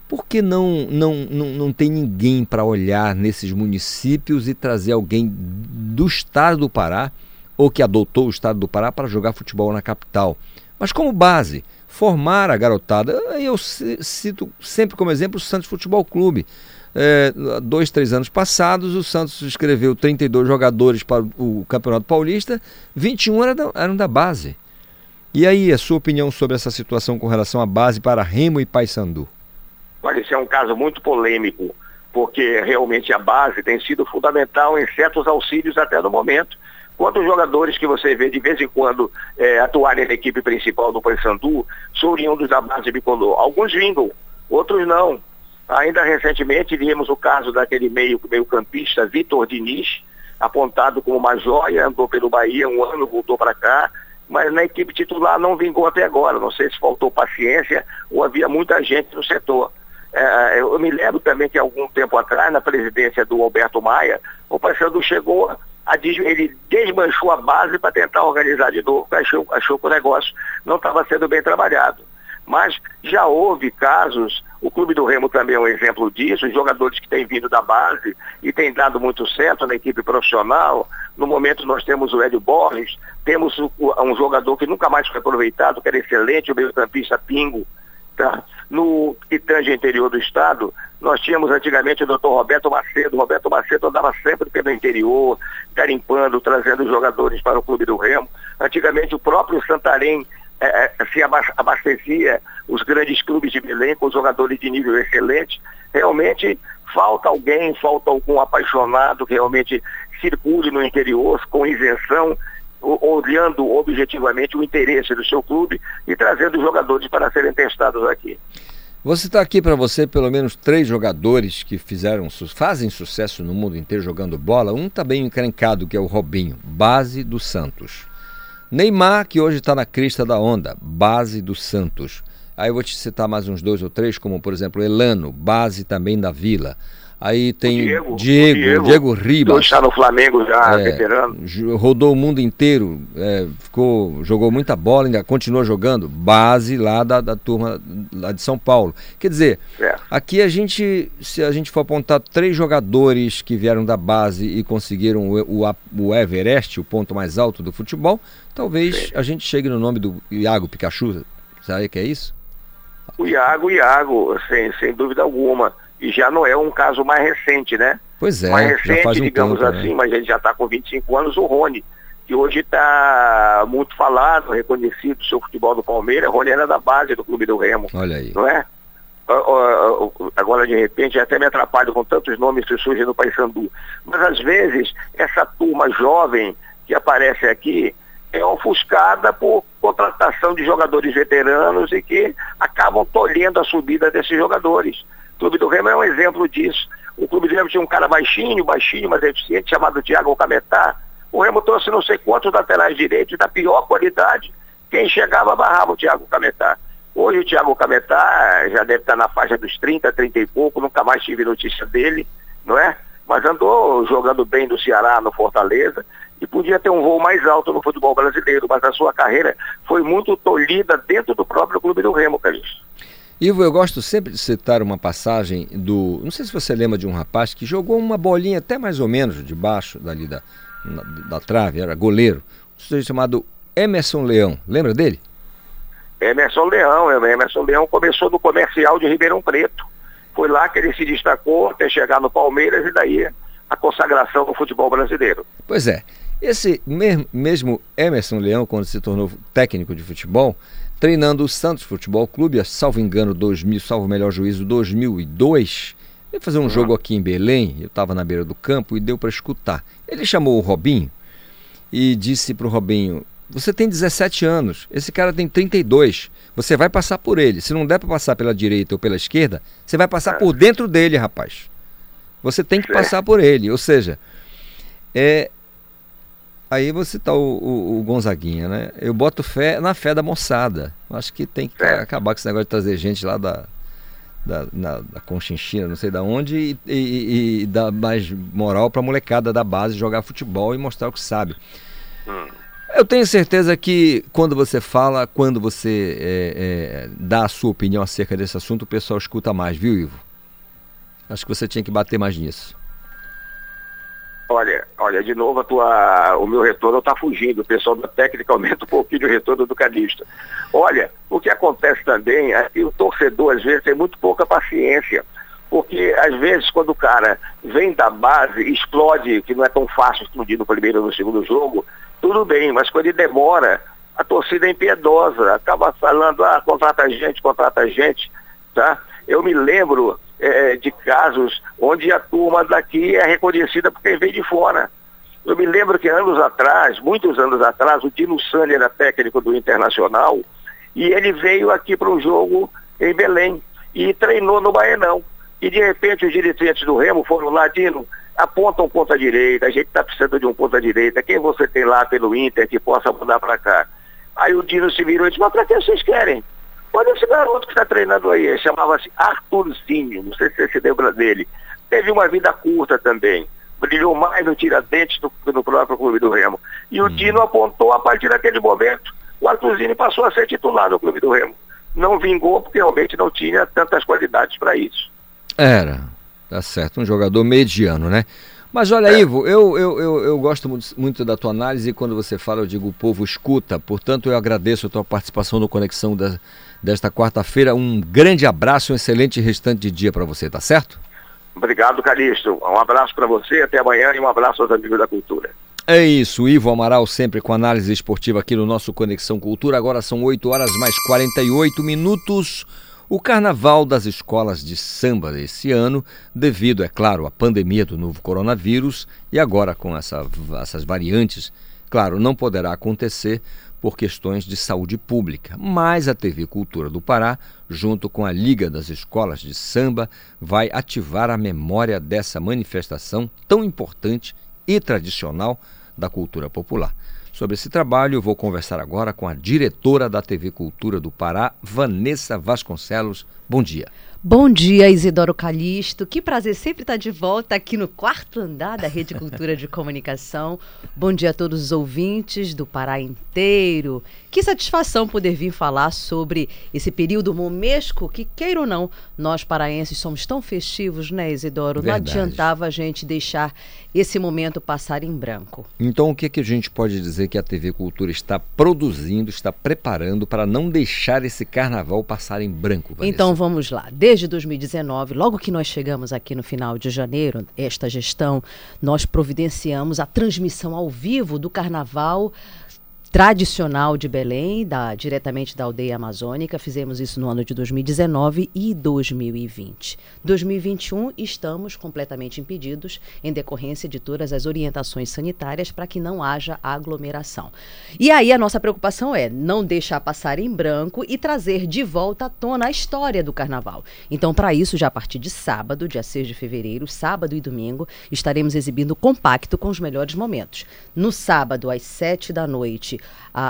por que não, não, não, não tem ninguém para olhar nesses municípios e trazer alguém do estado do Pará, ou que adotou o estado do Pará, para jogar futebol na capital? Mas como base, formar a garotada. Eu cito sempre como exemplo o Santos Futebol Clube. É, dois, três anos passados, o Santos escreveu 32 jogadores para o Campeonato Paulista, 21 eram da, eram da base. E aí, a sua opinião sobre essa situação com relação à base para Remo e Paysandu? Olha, esse é um caso muito polêmico, porque realmente a base tem sido fundamental em certos auxílios até no momento. Quantos jogadores que você vê de vez em quando é, atuarem na equipe principal do Paysandu são oriundos da base bicolor? Alguns vingam, outros não. Ainda recentemente vimos o caso daquele meio, meio campista Vitor Diniz, apontado como uma joia, andou pelo Bahia um ano, voltou para cá, mas na equipe titular não vingou até agora. Não sei se faltou paciência ou havia muita gente no setor. É, eu me lembro também que algum tempo atrás, na presidência do Alberto Maia, o Paysandu chegou a, ele desmanchou a base para tentar organizar de novo, achou, achou que o negócio não estava sendo bem trabalhado. Mas já houve casos, o Clube do Remo também é um exemplo disso, jogadores que têm vindo da base e têm dado muito certo na equipe profissional. No momento nós temos o Hélio Borges, temos um jogador que nunca mais foi aproveitado, que era excelente, o meio-campista Pingo. Tá? No que interior do estado, nós tínhamos antigamente o doutor Roberto Macedo. Roberto Macedo andava sempre pelo interior, garimpando, trazendo jogadores para o Clube do Remo. Antigamente o próprio Santarém é, é, se abastecia os grandes clubes de Belém com jogadores de nível excelente. Realmente falta alguém, falta algum apaixonado que realmente circule no interior com isenção, olhando objetivamente o interesse do seu clube e trazendo jogadores para serem testados aqui. Você está aqui para você pelo menos três jogadores que fizeram fazem sucesso no mundo inteiro jogando bola. Um está bem encrencado, que é o Robinho, base do Santos. Neymar, que hoje está na crista da onda, base do Santos. Aí eu vou te citar mais uns dois ou três, como por exemplo Elano, base também da Vila. Aí tem Diego, Diego, Diego, Diego Ribas. está no Flamengo já, é, veterano. Rodou o mundo inteiro, é, ficou, jogou muita bola, ainda continua jogando. Base lá da, da turma lá de São Paulo. Quer dizer, é. aqui a gente, se a gente for apontar três jogadores que vieram da base e conseguiram o, o, o Everest, o ponto mais alto do futebol, talvez Sim. a gente chegue no nome do Iago Pikachu. Sabe que é isso? O Iago, Iago, sem, sem dúvida alguma e já não é um caso mais recente, né? Pois é. Mais recente, um digamos tempo, assim, né? mas ele já está com 25 anos, o Rony, que hoje está muito falado, reconhecido, seu futebol do Palmeiras, Rony era da base do Clube do Remo. Olha aí. Não é? Agora, de repente, até me atrapalho com tantos nomes que surgem no Paysandu. Mas, às vezes, essa turma jovem que aparece aqui é ofuscada por contratação de jogadores veteranos e que acabam tolhendo a subida desses jogadores. Clube do Remo é um exemplo disso. O Clube do Remo tinha um cara baixinho, baixinho, mas eficiente, chamado Thiago Cametá. O Remo trouxe não sei quantos laterais direitos da pior qualidade. Quem chegava barrava o Thiago Cametá. Hoje o Thiago Cametá já deve estar na faixa dos 30, 30 e pouco, nunca mais tive notícia dele, não é? Mas andou jogando bem no Ceará, no Fortaleza, e podia ter um voo mais alto no futebol brasileiro, mas a sua carreira foi muito tolhida dentro do próprio clube do Remo, Carlos. Ivo, eu gosto sempre de citar uma passagem do. Não sei se você lembra de um rapaz que jogou uma bolinha até mais ou menos debaixo dali da, na, da trave, era goleiro, um sujeito chamado Emerson Leão. Lembra dele? Emerson Leão, Emerson Leão começou no comercial de Ribeirão Preto. Foi lá que ele se destacou até chegar no Palmeiras e daí a consagração do futebol brasileiro. Pois é. Esse mesmo Emerson Leão, quando se tornou técnico de futebol, treinando o Santos Futebol Clube, salvo engano, 2000, salvo melhor juízo, 2002, ele fazer um uhum. jogo aqui em Belém, eu estava na beira do campo e deu para escutar. Ele chamou o Robinho e disse para o Robinho: Você tem 17 anos, esse cara tem 32, você vai passar por ele. Se não der para passar pela direita ou pela esquerda, você vai passar por dentro dele, rapaz. Você tem que passar por ele. Ou seja, é, Aí você tá o, o, o, Gonzaguinha, né? Eu boto fé na fé da moçada. Acho que tem que é. acabar com esse negócio de trazer gente lá da, da, na, da Conchinchina, não sei da onde, e, e, e dar mais moral pra molecada da base jogar futebol e mostrar o que sabe. Hum. Eu tenho certeza que quando você fala, quando você é, é, dá a sua opinião acerca desse assunto, o pessoal escuta mais, viu, Ivo? Acho que você tinha que bater mais nisso. Olha, olha, de novo tua, o meu retorno está fugindo, o pessoal da técnica aumenta um pouquinho o retorno do cadista. Olha, o que acontece também é que o torcedor às vezes tem muito pouca paciência, porque às vezes quando o cara vem da base, explode, que não é tão fácil explodir no primeiro ou no segundo jogo, tudo bem, mas quando ele demora, a torcida é impiedosa, acaba falando, ah, contrata gente, contrata gente, tá? Eu me lembro é, de casos onde a turma daqui é reconhecida por quem vem de fora. Eu me lembro que anos atrás, muitos anos atrás, o Dino Sani era técnico do Internacional e ele veio aqui para um jogo em Belém e treinou no Baenão. E de repente os dirigentes do Remo foram lá, Dino, aponta um ponta direita, a gente está precisando de um ponta direita, quem você tem lá pelo Inter que possa mudar para cá? Aí o Dino se virou e disse, mas para que vocês querem? Olha esse garoto que está treinando aí, chamava-se Arthurzinho, não sei se você se lembra dele. Teve uma vida curta também. Brilhou mais no Tiradentes do que no próprio Clube do Remo. E o hum. Dino apontou a partir daquele momento, o Arthurzinho passou a ser titular do Clube do Remo. Não vingou porque realmente não tinha tantas qualidades para isso. Era, tá certo, um jogador mediano, né? Mas olha, é. Ivo, eu, eu, eu, eu gosto muito da tua análise e quando você fala, eu digo o povo escuta. Portanto, eu agradeço a tua participação no Conexão da, desta quarta-feira. Um grande abraço, um excelente restante de dia para você, tá certo? Obrigado, Calixto. Um abraço para você, até amanhã e um abraço aos amigos da cultura. É isso, Ivo Amaral sempre com análise esportiva aqui no nosso Conexão Cultura. Agora são 8 horas mais 48 minutos. O carnaval das escolas de samba esse ano, devido, é claro, à pandemia do novo coronavírus e agora com essa, essas variantes, claro, não poderá acontecer por questões de saúde pública. Mas a TV Cultura do Pará, junto com a Liga das Escolas de Samba, vai ativar a memória dessa manifestação tão importante e tradicional da cultura popular. Sobre esse trabalho, eu vou conversar agora com a diretora da TV Cultura do Pará, Vanessa Vasconcelos. Bom dia. Bom dia, Isidoro Calixto. Que prazer sempre estar de volta aqui no quarto andar da Rede Cultura de Comunicação. Bom dia a todos os ouvintes do Pará inteiro. Que satisfação poder vir falar sobre esse período momesco que, queira ou não, nós paraenses somos tão festivos, né, Isidoro? Verdade. Não adiantava a gente deixar esse momento passar em branco. Então, o que, que a gente pode dizer que a TV Cultura está produzindo, está preparando para não deixar esse carnaval passar em branco? Vanessa? Então, vamos lá. De desde 2019, logo que nós chegamos aqui no final de janeiro, esta gestão, nós providenciamos a transmissão ao vivo do carnaval tradicional de Belém, da, diretamente da aldeia amazônica. Fizemos isso no ano de 2019 e 2020. 2021 estamos completamente impedidos em decorrência de todas as orientações sanitárias para que não haja aglomeração. E aí a nossa preocupação é não deixar passar em branco e trazer de volta à tona a história do carnaval. Então, para isso, já a partir de sábado, dia 6 de fevereiro, sábado e domingo, estaremos exibindo compacto com os melhores momentos. No sábado, às 7 da noite,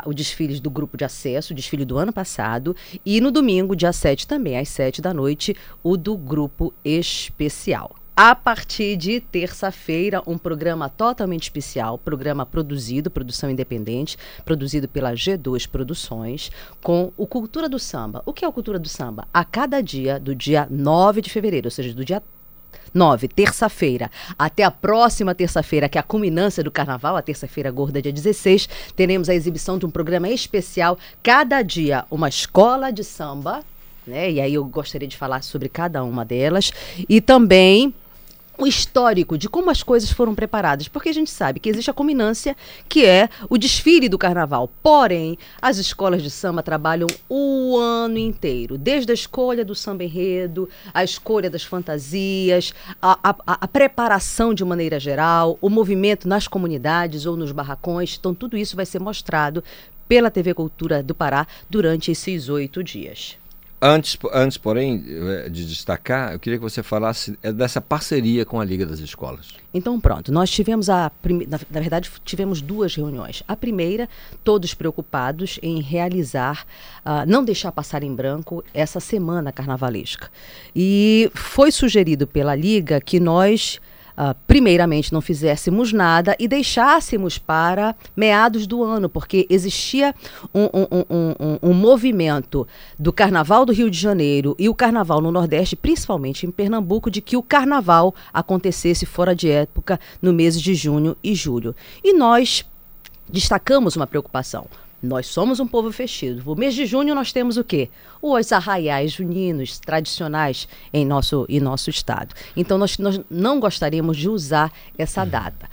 o desfile do grupo de acesso, o desfile do ano passado, e no domingo, dia 7 também, às 7 da noite, o do grupo especial. A partir de terça-feira, um programa totalmente especial, programa produzido, produção independente, produzido pela G2 Produções, com o Cultura do Samba. O que é o Cultura do Samba? A cada dia, do dia 9 de fevereiro, ou seja, do dia 9, terça-feira, até a próxima terça-feira, que é a culminância do carnaval, a terça-feira gorda, dia 16, teremos a exibição de um programa especial, cada dia uma escola de samba, né? E aí eu gostaria de falar sobre cada uma delas. E também histórico de como as coisas foram preparadas, porque a gente sabe que existe a culminância, que é o desfile do carnaval. Porém, as escolas de samba trabalham o ano inteiro, desde a escolha do samba enredo, a escolha das fantasias, a, a, a preparação de maneira geral, o movimento nas comunidades ou nos barracões. Então, tudo isso vai ser mostrado pela TV Cultura do Pará durante esses oito dias. Antes, antes, porém, eh, de destacar, eu queria que você falasse eh, dessa parceria com a Liga das Escolas. Então, pronto, nós tivemos a. Na, na verdade, tivemos duas reuniões. A primeira, todos preocupados em realizar, uh, não deixar passar em branco essa semana carnavalesca. E foi sugerido pela Liga que nós uh, primeiramente não fizéssemos nada e deixássemos para meados do ano, porque existia um, um, um, um, movimento do Carnaval do Rio de Janeiro e o Carnaval no Nordeste, principalmente em Pernambuco, de que o Carnaval acontecesse fora de época no mês de junho e julho. E nós destacamos uma preocupação. Nós somos um povo festivo. No mês de junho nós temos o quê? Os arraiais juninos tradicionais em nosso, em nosso estado. Então nós, nós não gostaríamos de usar essa data.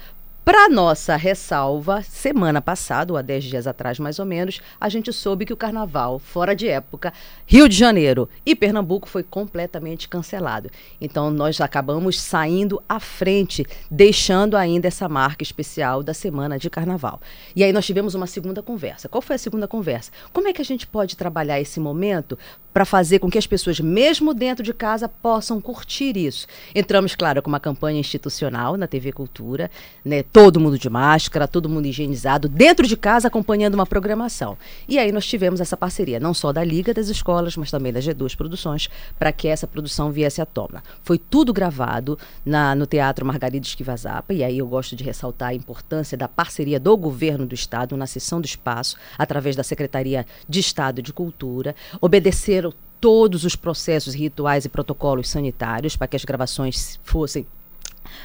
Para nossa ressalva, semana passada, ou há 10 dias atrás mais ou menos, a gente soube que o carnaval, fora de época, Rio de Janeiro e Pernambuco foi completamente cancelado. Então nós acabamos saindo à frente, deixando ainda essa marca especial da semana de carnaval. E aí nós tivemos uma segunda conversa. Qual foi a segunda conversa? Como é que a gente pode trabalhar esse momento para fazer com que as pessoas, mesmo dentro de casa, possam curtir isso? Entramos, claro, com uma campanha institucional na TV Cultura, né? todo mundo de máscara, todo mundo higienizado, dentro de casa acompanhando uma programação. E aí nós tivemos essa parceria, não só da Liga das Escolas, mas também da G2 Produções, para que essa produção viesse à tona. Foi tudo gravado na, no Teatro Margarida Esquivazapa, e aí eu gosto de ressaltar a importância da parceria do governo do Estado na sessão do espaço, através da Secretaria de Estado de Cultura, obedeceram todos os processos rituais e protocolos sanitários para que as gravações fossem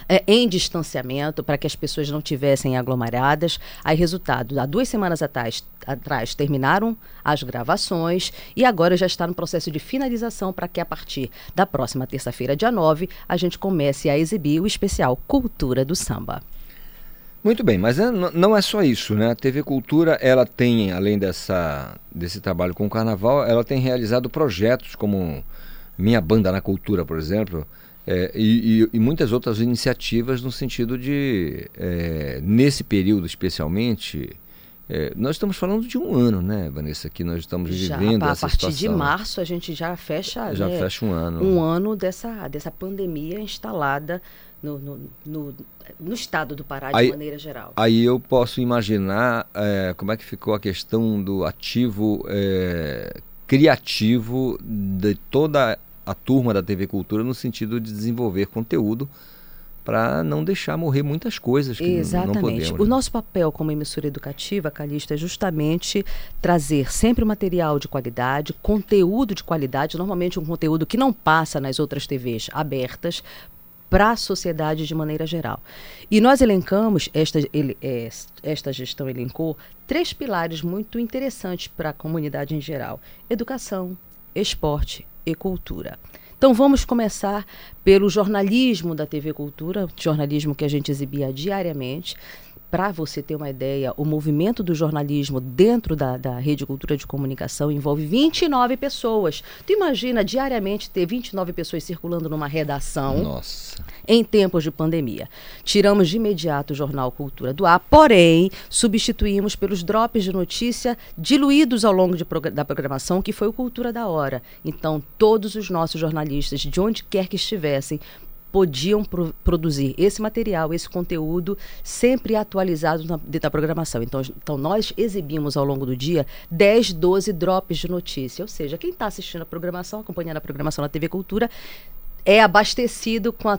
é, em distanciamento para que as pessoas não tivessem aglomeradas. Aí, resultado, há duas semanas atrás, atrás terminaram as gravações e agora já está no processo de finalização para que a partir da próxima terça-feira, dia 9, a gente comece a exibir o especial Cultura do Samba. Muito bem, mas é, não é só isso, né? A TV Cultura, ela tem, além dessa, desse trabalho com o carnaval, ela tem realizado projetos como Minha Banda na Cultura, por exemplo, é, e, e, muitas outras iniciativas no sentido de, é, nesse período especialmente, é, nós estamos falando de um ano, né, Vanessa, que nós estamos já, vivendo essa situação. A partir de março a gente já fecha, já né, fecha um ano, um ano dessa dessa pandemia instalada no, no, no, no estado do Pará de aí, maneira geral. Aí eu posso imaginar é, como é que ficou a questão do ativo é, criativo de toda a turma da TV Cultura no sentido de desenvolver conteúdo para não deixar morrer muitas coisas que Exatamente. não podemos. O né? nosso papel como emissora educativa, Calista, é justamente trazer sempre material de qualidade, conteúdo de qualidade, normalmente um conteúdo que não passa nas outras TVs abertas, para a sociedade de maneira geral. E nós elencamos, esta, ele, é, esta gestão elencou, três pilares muito interessantes para a comunidade em geral: educação, esporte e cultura. Então vamos começar pelo jornalismo da TV Cultura, jornalismo que a gente exibia diariamente, para você ter uma ideia, o movimento do jornalismo dentro da, da Rede Cultura de Comunicação envolve 29 pessoas. Tu imagina diariamente ter 29 pessoas circulando numa redação Nossa. em tempos de pandemia. Tiramos de imediato o jornal Cultura do ar, porém substituímos pelos drops de notícia diluídos ao longo da programação, que foi o Cultura da Hora. Então, todos os nossos jornalistas, de onde quer que estivessem, podiam pro produzir esse material, esse conteúdo, sempre atualizado na, da programação. Então, então, nós exibimos ao longo do dia 10, 12 drops de notícia. Ou seja, quem está assistindo a programação, acompanhando a programação na TV Cultura, é abastecido com a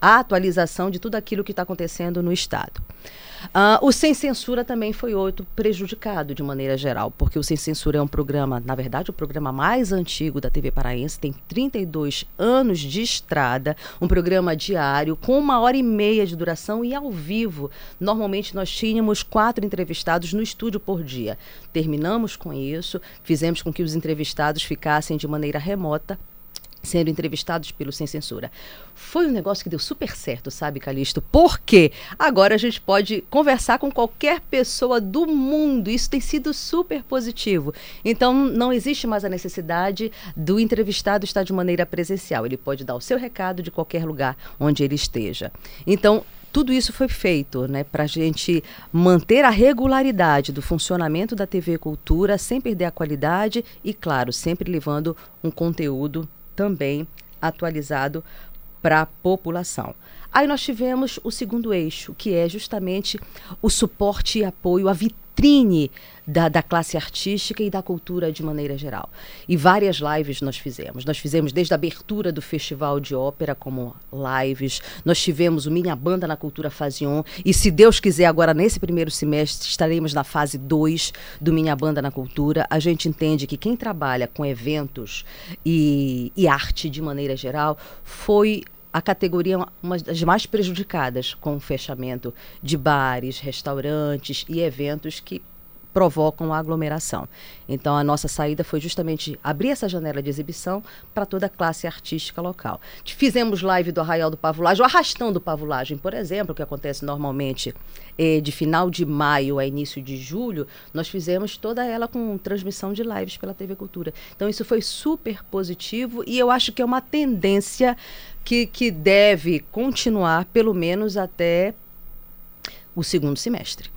atualização de tudo aquilo que está acontecendo no Estado. Uh, o Sem Censura também foi outro prejudicado de maneira geral, porque o Sem Censura é um programa, na verdade, o programa mais antigo da TV Paraense, tem 32 anos de estrada, um programa diário com uma hora e meia de duração e ao vivo. Normalmente nós tínhamos quatro entrevistados no estúdio por dia. Terminamos com isso, fizemos com que os entrevistados ficassem de maneira remota sendo entrevistados pelo Sem Censura. Foi um negócio que deu super certo, sabe, Calixto? Porque agora a gente pode conversar com qualquer pessoa do mundo. Isso tem sido super positivo. Então, não existe mais a necessidade do entrevistado estar de maneira presencial. Ele pode dar o seu recado de qualquer lugar onde ele esteja. Então, tudo isso foi feito né, para a gente manter a regularidade do funcionamento da TV Cultura, sem perder a qualidade e, claro, sempre levando um conteúdo também atualizado para a população. Aí nós tivemos o segundo eixo, que é justamente o suporte e apoio à vitrine da, da, classe artística e da cultura de maneira geral. E várias lives nós fizemos. Nós fizemos desde a abertura do Festival de Ópera como lives, nós tivemos o Minha Banda na Cultura Fase 1, e se Deus quiser, agora nesse primeiro semestre estaremos na fase 2 do Minha Banda na Cultura. A gente entende que quem trabalha com eventos e, e arte de maneira geral foi a categoria uma das mais prejudicadas com o fechamento de bares, restaurantes e eventos que provocam a aglomeração. Então, a nossa saída foi justamente abrir essa janela de exibição para toda a classe artística local. Fizemos live do Arraial do Pavulagem, o Arrastão do Pavulagem, por exemplo, que acontece normalmente eh, de final de maio a início de julho, nós fizemos toda ela com transmissão de lives pela TV Cultura. Então, isso foi super positivo e eu acho que é uma tendência que, que deve continuar, pelo menos até o segundo semestre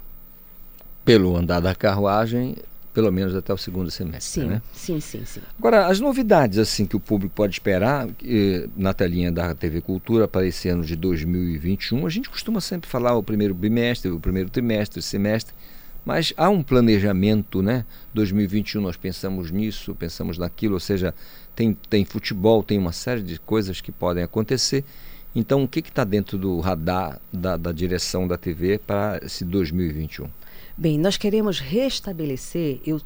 pelo andar da carruagem, pelo menos até o segundo semestre. Sim, né? sim, sim, sim. Agora, as novidades assim que o público pode esperar eh, na telinha da TV Cultura para esse ano de 2021, a gente costuma sempre falar o primeiro bimestre, o primeiro trimestre, semestre, mas há um planejamento, né? 2021 nós pensamos nisso, pensamos naquilo, ou seja, tem, tem futebol, tem uma série de coisas que podem acontecer. Então, o que está dentro do radar da, da direção da TV para esse 2021? Bem, nós queremos restabelecer, eu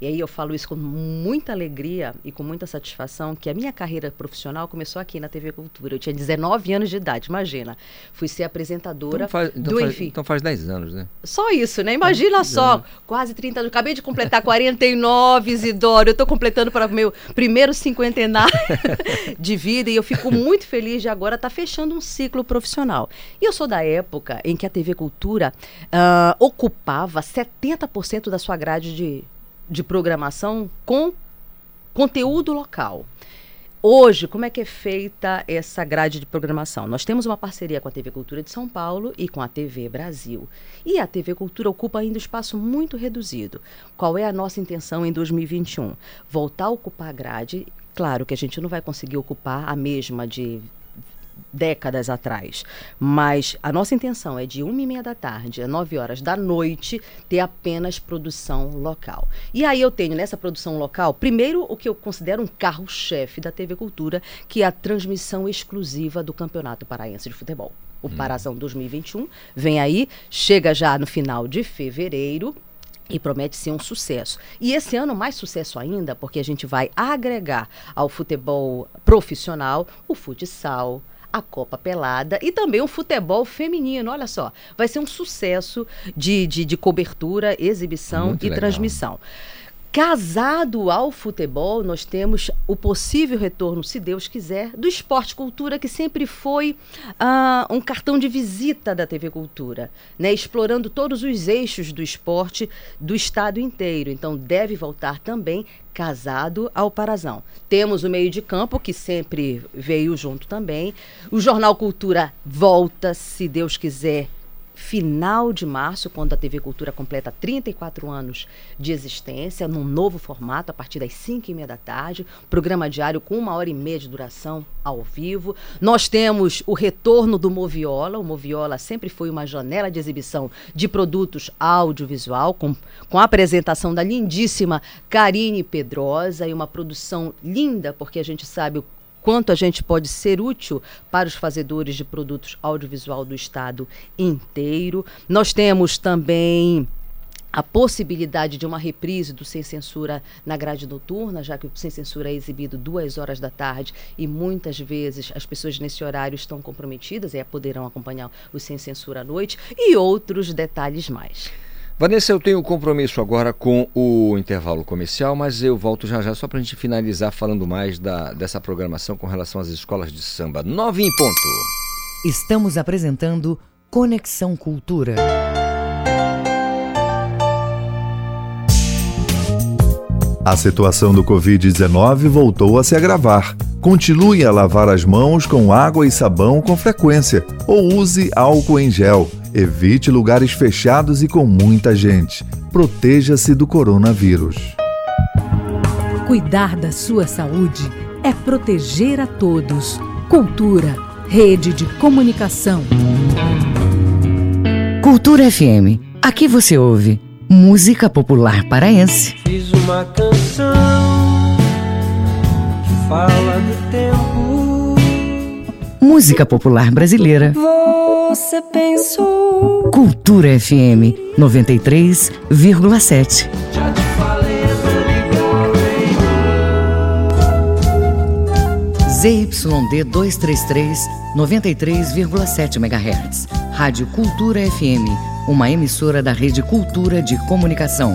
e aí eu falo isso com muita alegria e com muita satisfação, que a minha carreira profissional começou aqui na TV Cultura. Eu tinha 19 anos de idade, imagina. Fui ser apresentadora então faz, então do faz, Enfim. Então faz 10 anos, né? Só isso, né? Imagina só, quase 30 anos. Acabei de completar 49, Isidoro. Eu estou completando para o meu primeiro cinquentenário de vida e eu fico muito feliz de agora estar tá fechando um ciclo profissional. E eu sou da época em que a TV Cultura uh, ocupava 70% da sua grade de de programação com conteúdo local. Hoje, como é que é feita essa grade de programação? Nós temos uma parceria com a TV Cultura de São Paulo e com a TV Brasil. E a TV Cultura ocupa ainda um espaço muito reduzido. Qual é a nossa intenção em 2021? Voltar a ocupar a grade. Claro que a gente não vai conseguir ocupar a mesma de décadas atrás. Mas a nossa intenção é de uma e meia da tarde a nove horas da noite ter apenas produção local. E aí eu tenho nessa produção local, primeiro o que eu considero um carro-chefe da TV Cultura, que é a transmissão exclusiva do Campeonato Paraense de Futebol. O hum. Parazão 2021 vem aí, chega já no final de fevereiro, e promete ser um sucesso. E esse ano mais sucesso ainda, porque a gente vai agregar ao futebol profissional o futsal, a Copa Pelada e também o futebol feminino. Olha só, vai ser um sucesso de, de, de cobertura, exibição Muito e legal. transmissão. Casado ao futebol, nós temos o possível retorno, se Deus quiser, do esporte cultura, que sempre foi uh, um cartão de visita da TV Cultura, né? explorando todos os eixos do esporte do estado inteiro. Então, deve voltar também casado ao Parazão. Temos o meio de campo, que sempre veio junto também. O Jornal Cultura volta, se Deus quiser, final de março, quando a TV Cultura completa 34 anos de existência, num novo formato, a partir das 5 e meia da tarde, programa diário com uma hora e meia de duração ao vivo. Nós temos o retorno do Moviola. O Moviola sempre foi uma janela de exibição de produtos audiovisual, com, com a apresentação da lindíssima Karine Pedrosa e uma produção linda, porque a gente sabe o quanto a gente pode ser útil para os fazedores de produtos audiovisual do estado inteiro. Nós temos também a possibilidade de uma reprise do Sem Censura na grade noturna, já que o Sem Censura é exibido duas horas da tarde e muitas vezes as pessoas nesse horário estão comprometidas e poderão acompanhar o Sem Censura à noite e outros detalhes mais. Vanessa, eu tenho um compromisso agora com o intervalo comercial, mas eu volto já já só para a gente finalizar falando mais da, dessa programação com relação às escolas de samba. Nove em ponto. Estamos apresentando Conexão Cultura. A situação do Covid-19 voltou a se agravar. Continue a lavar as mãos com água e sabão com frequência ou use álcool em gel. Evite lugares fechados e com muita gente. Proteja-se do coronavírus. Cuidar da sua saúde é proteger a todos. Cultura, rede de comunicação. Cultura FM. Aqui você ouve música popular paraense. Fiz uma canção que fala do tempo. Música popular brasileira. Você pensou. Cultura FM 93,7. Já te falei, ZYD 233, 93,7 MHz. Rádio Cultura FM, uma emissora da Rede Cultura de Comunicação.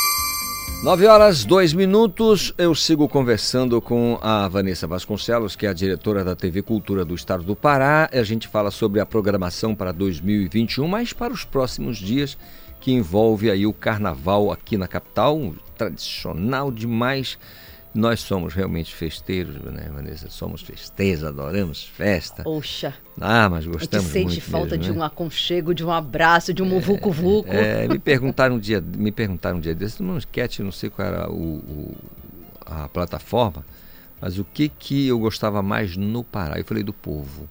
9 horas, 2 minutos. Eu sigo conversando com a Vanessa Vasconcelos, que é a diretora da TV Cultura do Estado do Pará. A gente fala sobre a programação para 2021, mas para os próximos dias, que envolve aí o carnaval aqui na capital, tradicional demais. Nós somos realmente festeiros, né, Vanessa? Somos festeiros, adoramos festa. Oxa. Ah, mas gostamos muito sente falta mesmo, de né? um aconchego, de um abraço, de um muvuco-vuco. É, me perguntaram um dia, me perguntaram um dia desse, num sketch, não sei qual era o, o- a plataforma, mas o que que eu gostava mais no Pará? Eu falei do povo.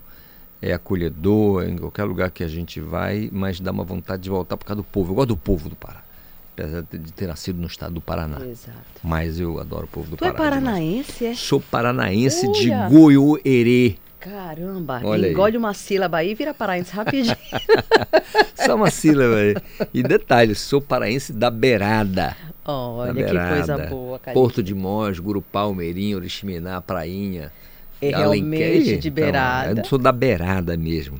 É acolhedor, em qualquer lugar que a gente vai, mas dá uma vontade de voltar por causa do povo. Eu gosto do povo do Pará. Apesar de ter nascido no estado do Paraná. Exato. Mas eu adoro o povo do Tu é Pará. demais. paranaense, é? Sou paranaense de. Goiôerê. Caramba, Olha aí. engole uma sílaba aí e vira paraense rapidinho. Só uma sílaba aí. E detalhe, sou paraense da Beirada. Olha, da que Beirada. coisa boa, cara. Porto de Mós, Gurupá, Almeirinho, Oriximiná, Prainha. É Alenquer. realmente de Então, beirada. eu sou da Beirada mesmo.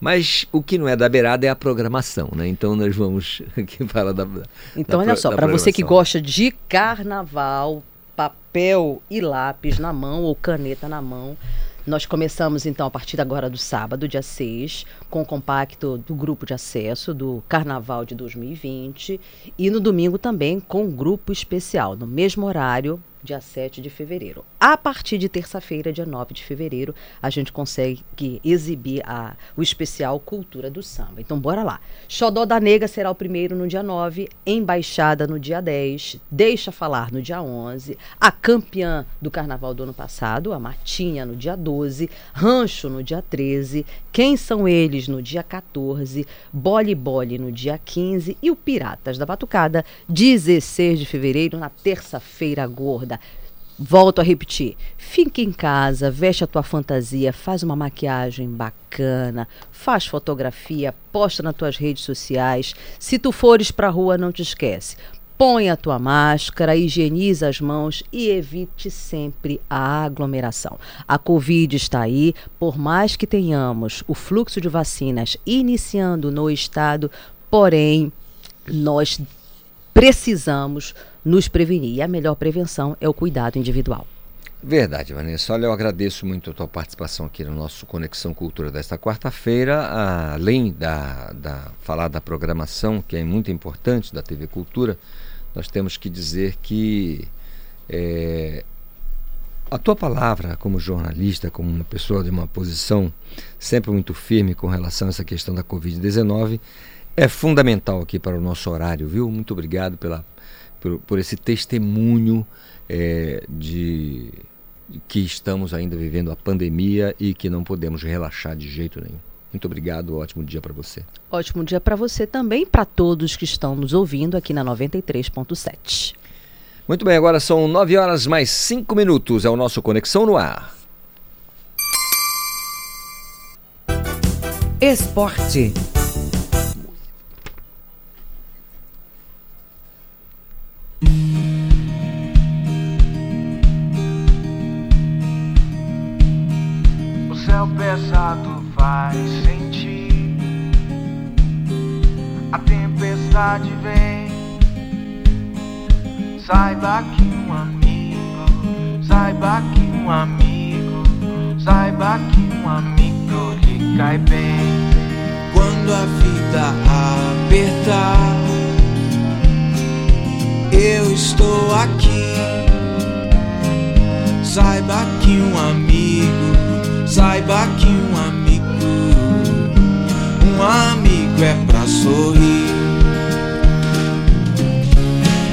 Mas o que não é da beirada é a programação, né? Então nós vamos aqui falar da. Então, da olha só, para você que gosta de carnaval, papel e lápis na mão ou caneta na mão, nós começamos então a partir agora do sábado, dia 6, com o compacto do grupo de acesso do Carnaval de 2020 e no domingo também com um grupo especial, no mesmo horário, dia 7 de fevereiro. A partir de terça-feira, dia 9 de fevereiro, a gente consegue exibir a, o especial Cultura do Samba. Então, bora lá. Xodó da Nega será o primeiro no dia 9, Embaixada no dia 10, Deixa Falar no dia 11, a campeã do carnaval do ano passado, a Matinha, no dia 12, Rancho no dia 13, Quem São Eles no dia 14, Bole Bole no dia 15 e o Piratas da Batucada, 16 de fevereiro, na terça-feira gorda. Volto a repetir. Fica em casa, veste a tua fantasia, faz uma maquiagem bacana, faz fotografia, posta nas tuas redes sociais. Se tu fores pra rua, não te esquece. Põe a tua máscara, higieniza as mãos e evite sempre a aglomeração. A Covid está aí, por mais que tenhamos o fluxo de vacinas iniciando no estado, porém, nós precisamos nos prevenir. E a melhor prevenção é o cuidado individual. Verdade, Vanessa. Olha, eu agradeço muito a tua participação aqui no nosso Conexão Cultura desta quarta-feira. Além da, da falar da programação, que é muito importante da TV Cultura, nós temos que dizer que é, a tua palavra como jornalista, como uma pessoa de uma posição sempre muito firme com relação a essa questão da Covid-19, é fundamental aqui para o nosso horário, viu? Muito obrigado pela, por, por esse testemunho é, de, de que estamos ainda vivendo a pandemia e que não podemos relaxar de jeito nenhum. Muito obrigado, ótimo dia para você. Ótimo dia para você também, para todos que estão nos ouvindo aqui na 93.7. Muito bem, agora são 9 horas mais 5 minutos. É o nosso Conexão no Ar. Esporte. O céu pesado faz sentir. A tempestade vem. Saiba que um amigo, saiba que um amigo, saiba que um amigo lhe cai bem. Quando a vida apertar, eu estou aqui. Saiba que um amigo, saiba que um amigo, um amigo é pra sorrir.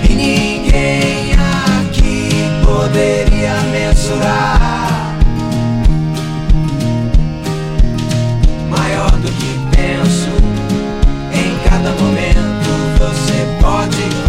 E ninguém aqui poderia mensurar maior do que penso. Em cada momento você pode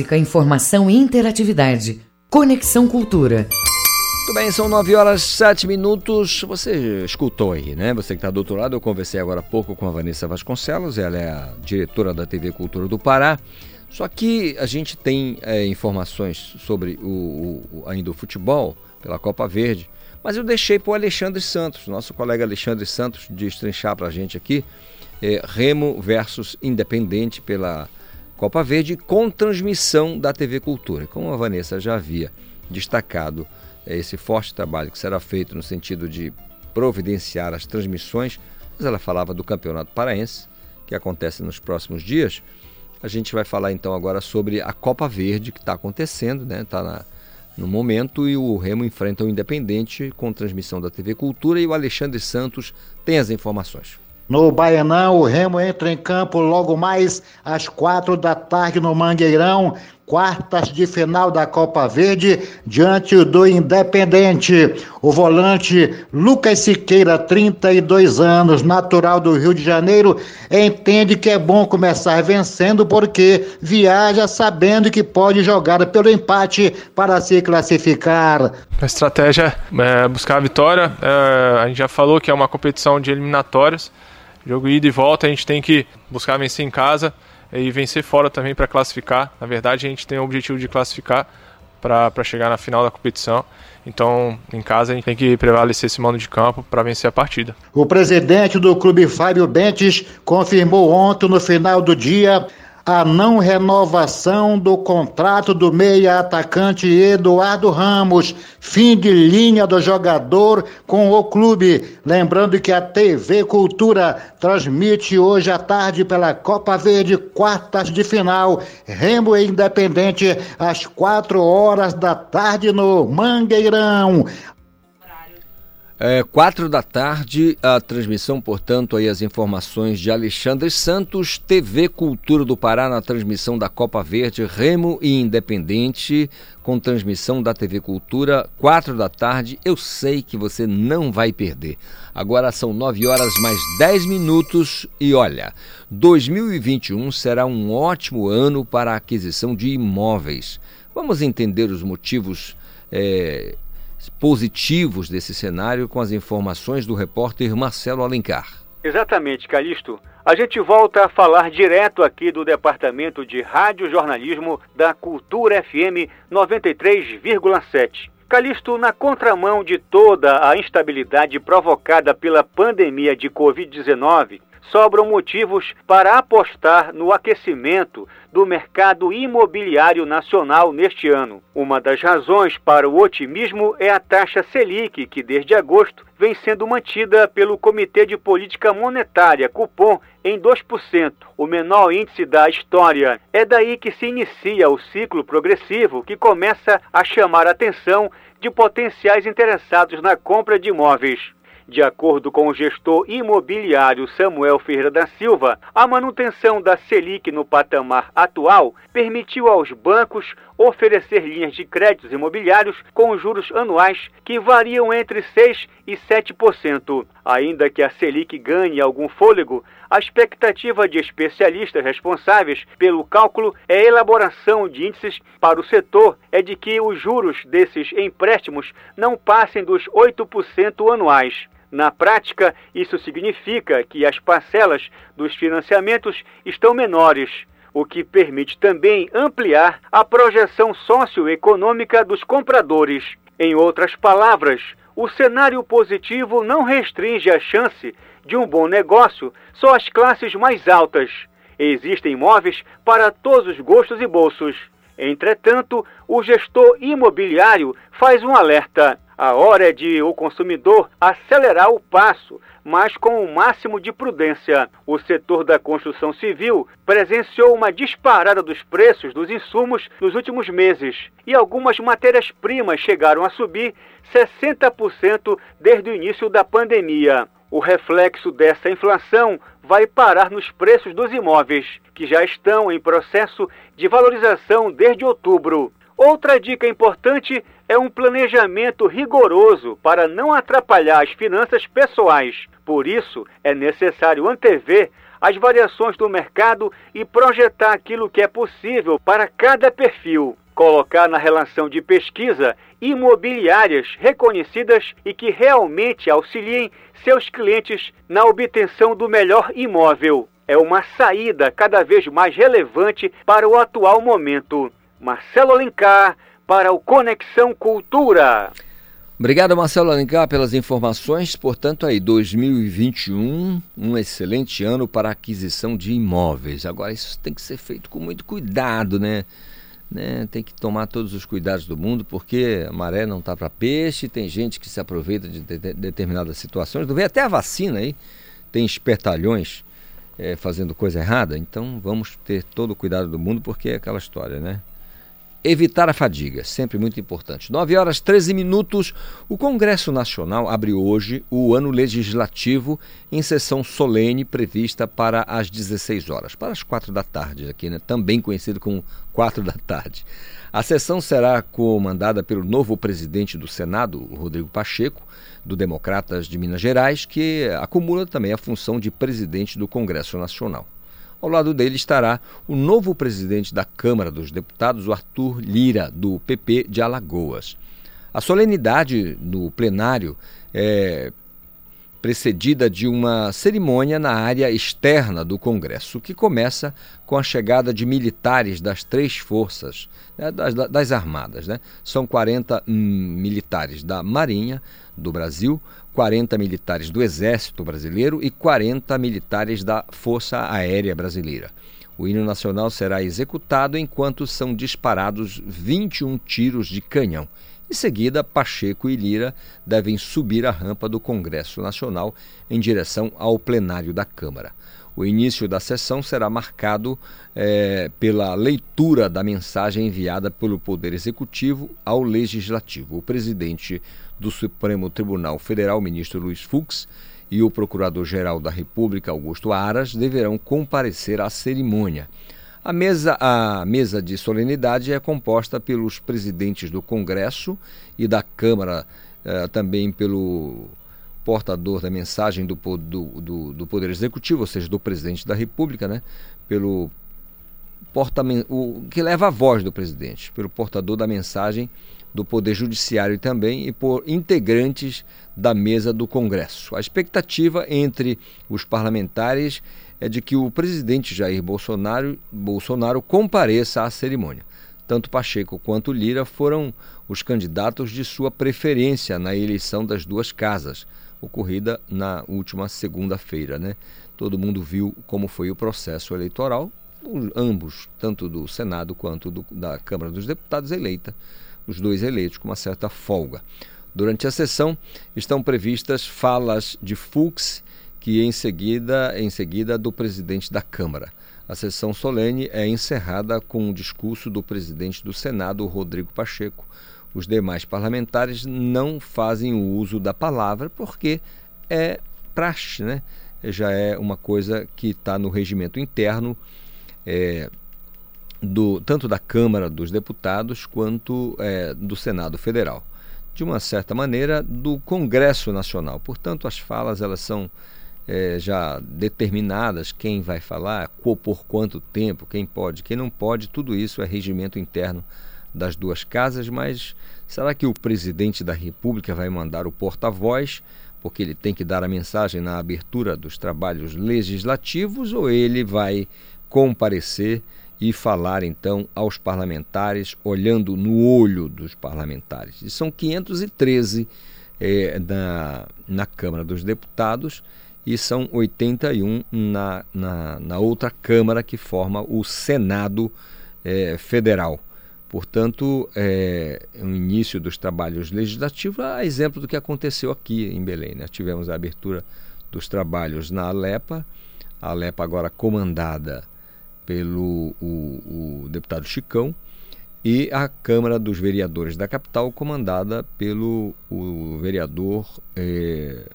Música, informação e interatividade. Conexão Cultura. Muito bem, são 9 horas 7 minutos. Você escutou aí, né? Você que está do outro lado, eu conversei agora há pouco com a Vanessa Vasconcelos, ela é a diretora da TV Cultura do Pará. Só que a gente tem é, informações sobre o, o- ainda o futebol pela Copa Verde, mas eu deixei para o Alexandre Santos, nosso colega Alexandre Santos, destrinchar para a gente aqui é, Remo versus Independente pela Copa Verde com transmissão da TV Cultura. Como a Vanessa já havia destacado é, esse forte trabalho que será feito no sentido de providenciar as transmissões, mas ela falava do Campeonato Paraense, que acontece nos próximos dias. A gente vai falar então agora sobre a Copa Verde que está acontecendo, né? Está no momento e o Remo enfrenta o Independente com transmissão da TV Cultura e o Alexandre Santos tem as informações. No Baianão, o Remo entra em campo logo mais às quatro da tarde no Mangueirão quartas de final da Copa Verde diante do Independente. O volante Lucas Siqueira, 32 anos, natural do Rio de Janeiro, entende que é bom começar vencendo porque viaja sabendo que pode jogar pelo empate para se classificar. A estratégia é buscar a vitória. É, a gente já falou que é uma competição de eliminatórias. Jogo ida e volta, a gente tem que buscar vencer em casa e vencer fora também para classificar. Na verdade, a gente tem o objetivo de classificar para chegar na final da competição. Então, em casa, a gente tem que prevalecer esse mano de campo para vencer a partida. O presidente do clube, Fábio Bentes, confirmou ontem, no final do dia, a não renovação do contrato do meia atacante Eduardo Ramos, fim de linha do jogador com o clube. Lembrando que a TV Cultura transmite hoje à tarde pela Copa Verde, quartas de final, Remo Independente, às quatro horas da tarde no Mangueirão. É, quatro da tarde, a transmissão, portanto, aí as informações de Alexandre Santos, TV Cultura do Pará na transmissão da Copa Verde, Remo e Independente, com transmissão da TV Cultura, quatro da tarde. Eu sei que você não vai perder. Agora são nove horas mais dez minutos e olha, 2021 será um ótimo ano para a aquisição de imóveis. Vamos entender os motivos. É, positivos desse cenário com as informações do repórter Marcelo Alencar. Exatamente, Calixto. A gente volta a falar direto aqui do Departamento de Rádio Jornalismo da Cultura FM 93,7. Calixto, na contramão de toda a instabilidade provocada pela pandemia de Covid-19, sobram motivos para apostar no aquecimento do mercado imobiliário nacional neste ano. Uma das razões para o otimismo é a taxa Selic, que desde agosto vem sendo mantida pelo Comitê de Política Monetária, Cupom, em 2%, o menor índice da história. É daí que se inicia o ciclo progressivo que começa a chamar a atenção de potenciais interessados na compra de imóveis. De acordo com o gestor imobiliário Samuel Ferreira da Silva, a manutenção da Selic no patamar atual permitiu aos bancos oferecer linhas de créditos imobiliários com juros anuais que variam entre 6% e 7%. Ainda que a Selic ganhe algum fôlego, a expectativa de especialistas responsáveis pelo cálculo e elaboração de índices para o setor é de que os juros desses empréstimos não passem dos 8% anuais. Na prática, isso significa que as parcelas dos financiamentos estão menores, o que permite também ampliar a projeção socioeconômica dos compradores. Em outras palavras, o cenário positivo não restringe a chance de um bom negócio só às classes mais altas. Existem imóveis para todos os gostos e bolsos. Entretanto, o gestor imobiliário faz um alerta. A hora é de o consumidor acelerar o passo, mas com o máximo de prudência. O setor da construção civil presenciou uma disparada dos preços dos insumos nos últimos meses e algumas matérias-primas chegaram a subir 60% desde o início da pandemia. O reflexo dessa inflação vai parar nos preços dos imóveis, que já estão em processo de valorização desde outubro. Outra dica importante é um planejamento rigoroso para não atrapalhar as finanças pessoais. Por isso, é necessário antever as variações do mercado e projetar aquilo que é possível para cada perfil. Colocar na relação de pesquisa imobiliárias reconhecidas e que realmente auxiliem seus clientes na obtenção do melhor imóvel. É uma saída cada vez mais relevante para o atual momento. Marcelo Alencar, para o Conexão Cultura. Obrigado, Marcelo Alencar, pelas informações. Portanto, aí, 2021, um excelente ano para a aquisição de imóveis. Agora, isso tem que ser feito com muito cuidado, né? Né? Tem que tomar todos os cuidados do mundo, porque a maré não está para peixe, tem gente que se aproveita de, de, de determinadas situações. Não vê até a vacina aí, tem espertalhões é, fazendo coisa errada. Então, vamos ter todo o cuidado do mundo, porque é aquela história, né? Evitar a fadiga, sempre muito importante. 9 horas 13 minutos. O Congresso Nacional abre hoje o ano legislativo em sessão solene prevista para as 16 horas, para as 4 da tarde, aqui, né? também conhecido como 4 da tarde. A sessão será comandada pelo novo presidente do Senado, Rodrigo Pacheco, do Democratas de Minas Gerais, que acumula também a função de presidente do Congresso Nacional. Ao lado dele estará o novo presidente da Câmara dos Deputados, o Arthur Lira, do PP de Alagoas. A solenidade no plenário é precedida de uma cerimônia na área externa do Congresso, que começa com a chegada de militares das três forças né, das, das, Armadas. Né? São 40 hum, militares da Marinha do Brasil, 40 militares do Exército Brasileiro e 40 militares da Força Aérea Brasileira. O hino nacional será executado enquanto são disparados 21 tiros de canhão. Em seguida, Pacheco e Lira devem subir a rampa do Congresso Nacional em direção ao plenário da Câmara. O início da sessão será marcado é, pela leitura da mensagem enviada pelo Poder Executivo ao Legislativo. O presidente do Supremo Tribunal Federal, ministro Luiz Fux, e o Procurador-Geral da República, Augusto Aras, deverão comparecer à cerimônia. A mesa, a mesa de solenidade é composta pelos presidentes do Congresso e da Câmara, eh, também pelo portador da mensagem do, do, do, do, Poder Executivo, ou seja, do presidente da República, né? pelo porta, o que leva a voz do presidente, pelo portador da mensagem do Poder Judiciário também e por integrantes da mesa do Congresso. A expectativa entre os parlamentares é de que o presidente Jair Bolsonaro, Bolsonaro compareça à cerimônia. Tanto Pacheco quanto Lira foram os candidatos de sua preferência na eleição das duas casas, ocorrida na última segunda-feira. Né? Todo mundo viu como foi o processo eleitoral, ambos, tanto do Senado quanto do, da Câmara dos Deputados eleita os dois eleitos com uma certa folga. Durante a sessão estão previstas falas de Fux, que em seguida, em seguida do presidente da Câmara. A sessão solene é encerrada com um discurso do presidente do Senado, Rodrigo Pacheco. Os demais parlamentares não fazem o uso da palavra porque é praxe, né? Já é uma coisa que está no regimento interno. É, do, tanto da Câmara dos Deputados quanto é, do Senado Federal. De uma certa maneira, do Congresso Nacional. Portanto, as falas elas são é, já determinadas, quem vai falar, por quanto tempo, quem pode, quem não pode, tudo isso é regimento interno das duas casas, mas será que o presidente da República vai mandar o porta-voz, porque ele tem que dar a mensagem na abertura dos trabalhos legislativos, ou ele vai comparecer e falar então aos parlamentares, olhando no olho dos parlamentares. E são 513 é, na, na Câmara dos Deputados e são 81 na, na, na outra Câmara que forma o Senado é, Federal. Portanto, é o início dos trabalhos legislativos, a exemplo do que aconteceu aqui em Belém. Né? Tivemos a abertura dos trabalhos na Alepa, a Alepa agora comandada pelo o, o deputado Chicão e a Câmara dos Vereadores da capital, comandada pelo o vereador é,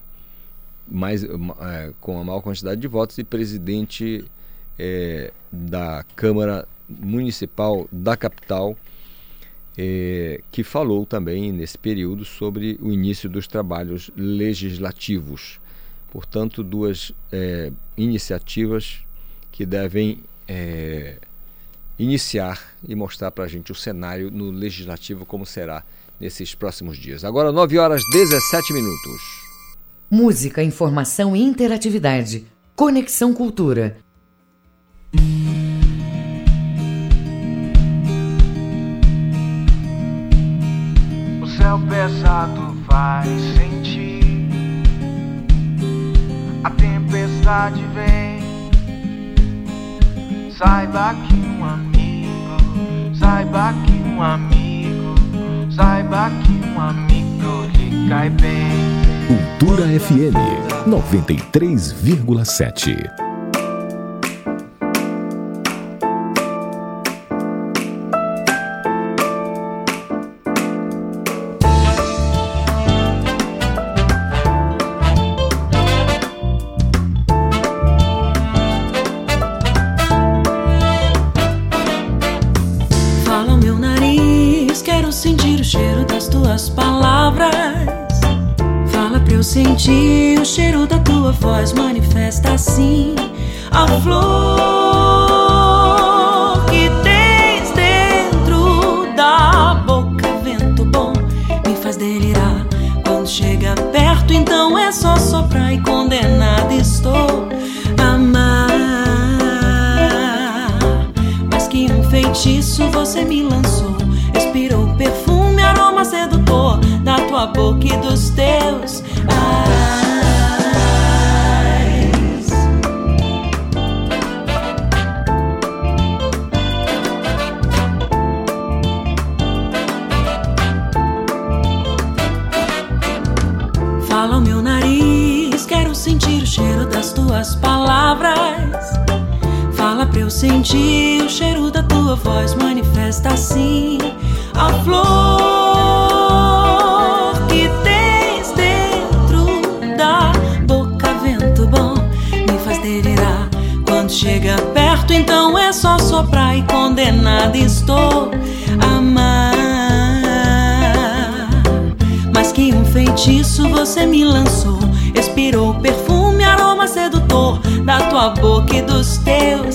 mais, é, com a maior quantidade de votos e presidente é, da Câmara Municipal da capital, é, que falou também nesse período sobre o início dos trabalhos legislativos. Portanto, duas é, iniciativas que devem é, iniciar e mostrar para a gente o cenário no legislativo como será nesses próximos dias. Agora 9 horas 17 minutos. Música, informação e interatividade. Conexão Cultura. O céu pesado faz sentir. A tempestade vem Saiba que um amigo, saiba que um amigo, saiba que um amigo lhe cai bem. Cultura FM 93,7 é só soprar e condenado estou a amar. Mas que um feitiço você me lançou, expirou perfume, aroma sedutor da tua boca e dos teus. Sentir o cheiro da tua voz, manifesta assim a flor que tens dentro da boca. Vento bom me faz delirar. Quando chega perto, então é só soprar e condenada estou a amar. Mas que um feitiço você me lançou. Expirou perfume, aroma sedutor da tua boca e dos teus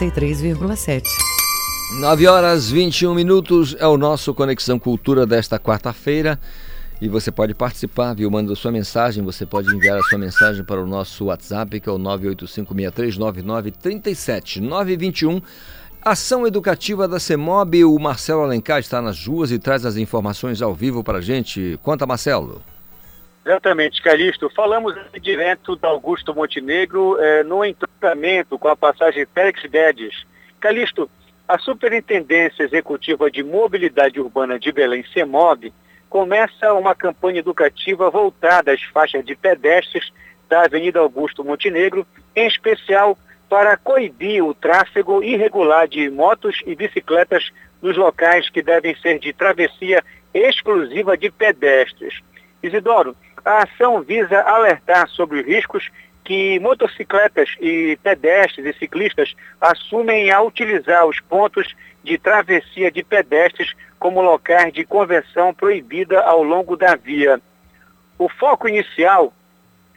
93,7. 9 horas 21 minutos é o nosso Conexão Cultura desta quarta-feira. E você pode participar, viu? Manda sua mensagem. Você pode enviar a sua mensagem para o nosso WhatsApp, que é o 985639937 921. Ação Educativa da CEMOB. O Marcelo Alencar está nas ruas e traz as informações ao vivo para a gente. Conta, Marcelo. Exatamente, Calixto. Falamos direto da Augusto Montenegro eh, no entroncamento com a passagem Félix Guedes. Calixto, a Superintendência Executiva de Mobilidade Urbana de Belém, CEMOB, começa uma campanha educativa voltada às faixas de pedestres da Avenida Augusto Montenegro, em especial para coibir o tráfego irregular de motos e bicicletas nos locais que devem ser de travessia exclusiva de pedestres. Isidoro, a ação visa alertar sobre os riscos que motocicletas e pedestres e ciclistas assumem ao utilizar os pontos de travessia de pedestres como locais de conversão proibida ao longo da via. O foco inicial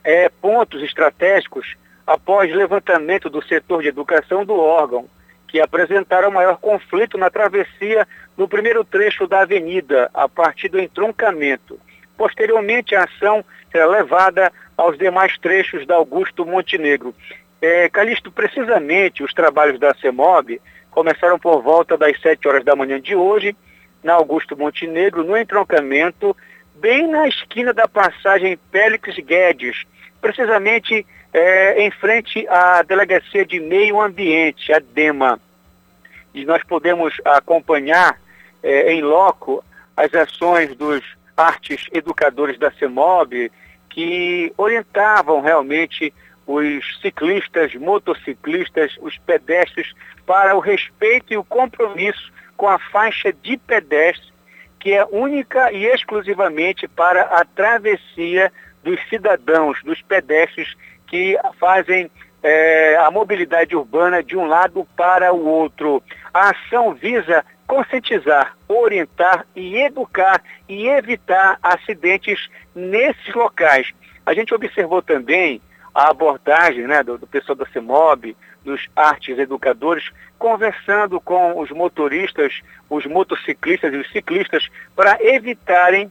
é pontos estratégicos após levantamento do setor de educação do órgão, que apresentaram maior conflito na travessia no primeiro trecho da avenida, a partir do entroncamento. Posteriormente, a ação será levada aos demais trechos da Augusto Montenegro. É, Calixto, precisamente, os trabalhos da CEMOB começaram por volta das 7 horas da manhã de hoje, na Augusto Montenegro, no entroncamento, bem na esquina da passagem Félix Guedes, precisamente é, em frente à Delegacia de Meio Ambiente, a DEMA. E nós podemos acompanhar é, em loco as ações dos artes educadores da CEMOB, que orientavam realmente os ciclistas, motociclistas, os pedestres para o respeito e o compromisso com a faixa de pedestre, que é única e exclusivamente para a travessia dos cidadãos, dos pedestres que fazem eh, a mobilidade urbana de um lado para o outro. A ação visa conscientizar, orientar e educar e evitar acidentes nesses locais. A gente observou também a abordagem né, do, do pessoal da CEMOB, dos artes educadores, conversando com os motoristas, os motociclistas e os ciclistas para evitarem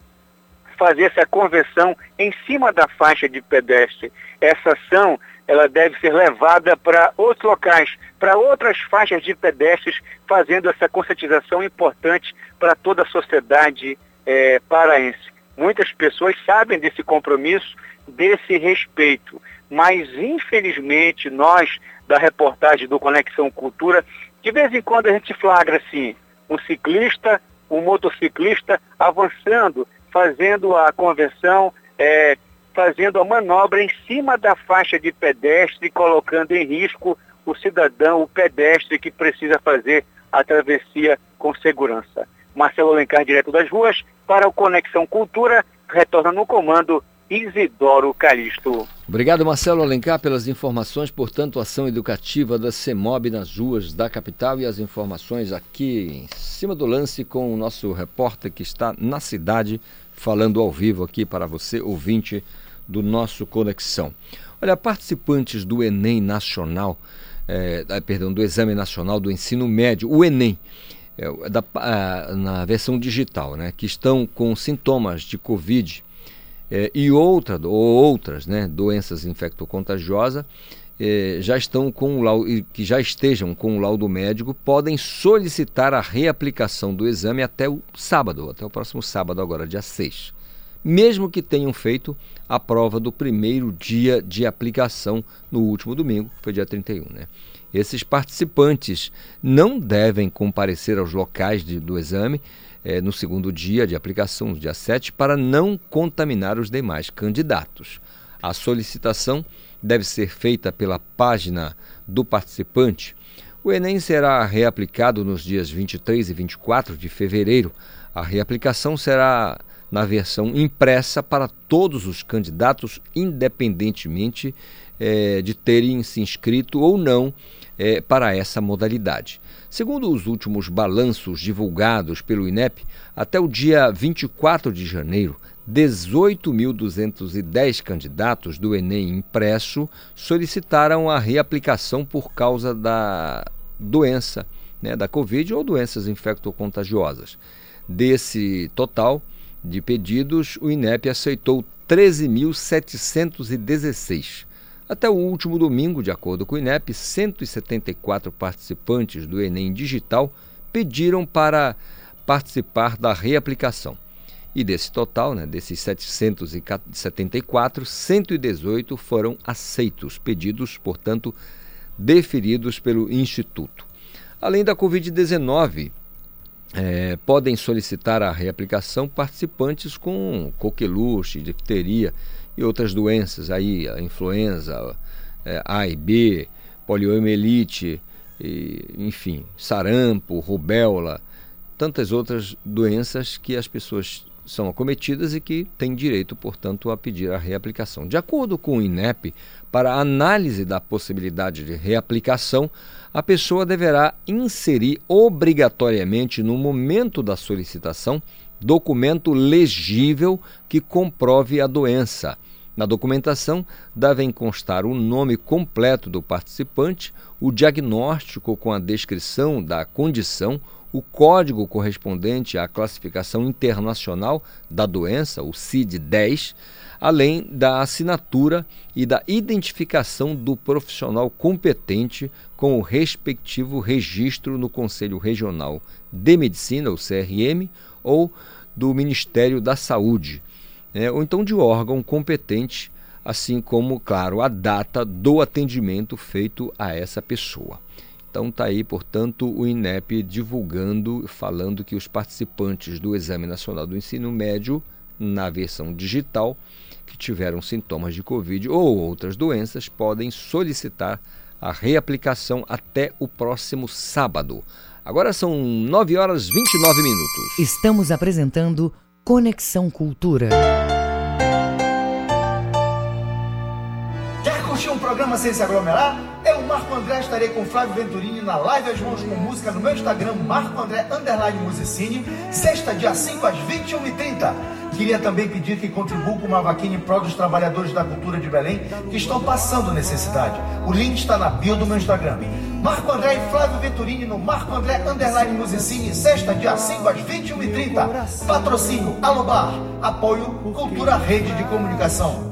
fazer essa conversão em cima da faixa de pedestre. Essa ação ela deve ser levada para outros locais, para outras faixas de pedestres, fazendo essa conscientização importante para toda a sociedade é, paraense. Muitas pessoas sabem desse compromisso, desse respeito, mas infelizmente nós, da reportagem do Conexão Cultura, de vez em quando a gente flagra assim, um ciclista, um motociclista avançando, fazendo a conversão, é, fazendo a manobra em cima da faixa de pedestre, colocando em risco o cidadão, o pedestre que precisa fazer a travessia com segurança. Marcelo Alencar, direto das ruas, para o Conexão Cultura, retorna no comando Isidoro Calixto. Obrigado, Marcelo Alencar, pelas informações. Portanto, ação educativa da CEMOB nas ruas da capital e as informações aqui em cima do lance com o nosso repórter que está na cidade, falando ao vivo aqui para você, ouvinte do nosso Conexão. Olha, participantes do Enem Nacional, é, perdão, do Exame Nacional do Ensino Médio, o Enem, é, da, a, na versão digital, né, que estão com sintomas de Covid é, e outra, ou outras né, doenças infectocontagiosas, é, já estão com o laudo, que já estejam com o laudo médico podem solicitar a reaplicação do exame até o sábado, até o próximo sábado, agora, dia 6 mesmo que tenham feito a prova do primeiro dia de aplicação no último domingo, que foi dia 31. Né? Esses participantes não devem comparecer aos locais de, do exame eh, no segundo dia de aplicação, no dia 7, para não contaminar os demais candidatos. A solicitação deve ser feita pela página do participante. O Enem será reaplicado nos dias 23 e 24 de fevereiro. A reaplicação será na versão impressa para todos os candidatos, independentemente é, de terem se inscrito ou não é, para essa modalidade. Segundo os últimos balanços divulgados pelo INEP, até o dia 24 de janeiro, 18.210 candidatos do Enem impresso solicitaram a reaplicação por causa da doença, né, da Covid ou doenças infectocontagiosas. Desse total, de pedidos, o INEP aceitou 13.716. Até o último domingo, de acordo com o INEP, 174 participantes do Enem Digital pediram para participar da reaplicação. E desse total, né, desses 774, 118 foram aceitos, pedidos, portanto, deferidos pelo Instituto. Além da Covid-19, é, podem solicitar a reaplicação participantes com coqueluche, difteria e outras doenças, aí, a influenza é, A e B, poliomielite, e, enfim, sarampo, rubéola, tantas outras doenças que as pessoas são acometidas e que têm direito, portanto, a pedir a reaplicação. De acordo com o INEP, para análise da possibilidade de reaplicação, a pessoa deverá inserir obrigatoriamente no momento da solicitação documento legível que comprove a doença. Na documentação devem constar o nome completo do participante, o diagnóstico com a descrição da condição, o código correspondente à classificação internacional da doença, o CID-10, além da assinatura e da identificação do profissional competente com o respectivo registro no Conselho Regional de Medicina, o CRM, ou do Ministério da Saúde, né, ou então de órgão competente, assim como, claro, a data do atendimento feito a essa pessoa. Então está aí, portanto, o INEP divulgando, falando que os participantes do Exame Nacional do Ensino Médio, na versão digital, que tiveram sintomas de Covid ou outras doenças, podem solicitar a reaplicação até o próximo sábado. Agora são 9 horas 29 minutos. Estamos apresentando Conexão Cultura. Um programa Sem Se Aglomerar? Eu, Marco André, estarei com Flávio Venturini na live As Mãos com Música no meu Instagram, Marco André Underline Musicine, sexta, dia 5 às 21h30. Queria também pedir que contribua com uma vaquinha em prol dos trabalhadores da cultura de Belém que estão passando necessidade. O link está na bio do meu Instagram. Marco André e Flávio Venturini no Marco André Underline Musicine, sexta, dia 5 às 21h30. Patrocínio Alobar. Apoio Cultura Rede de Comunicação.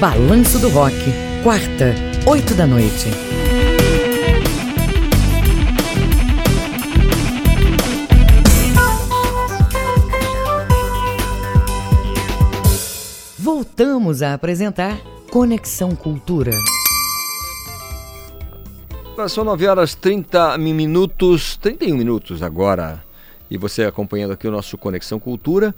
Balanço do Rock, quarta, oito da noite. Voltamos a apresentar Conexão Cultura. São 9 horas 30 minutos, 31 minutos agora. E você acompanhando aqui o nosso Conexão Cultura.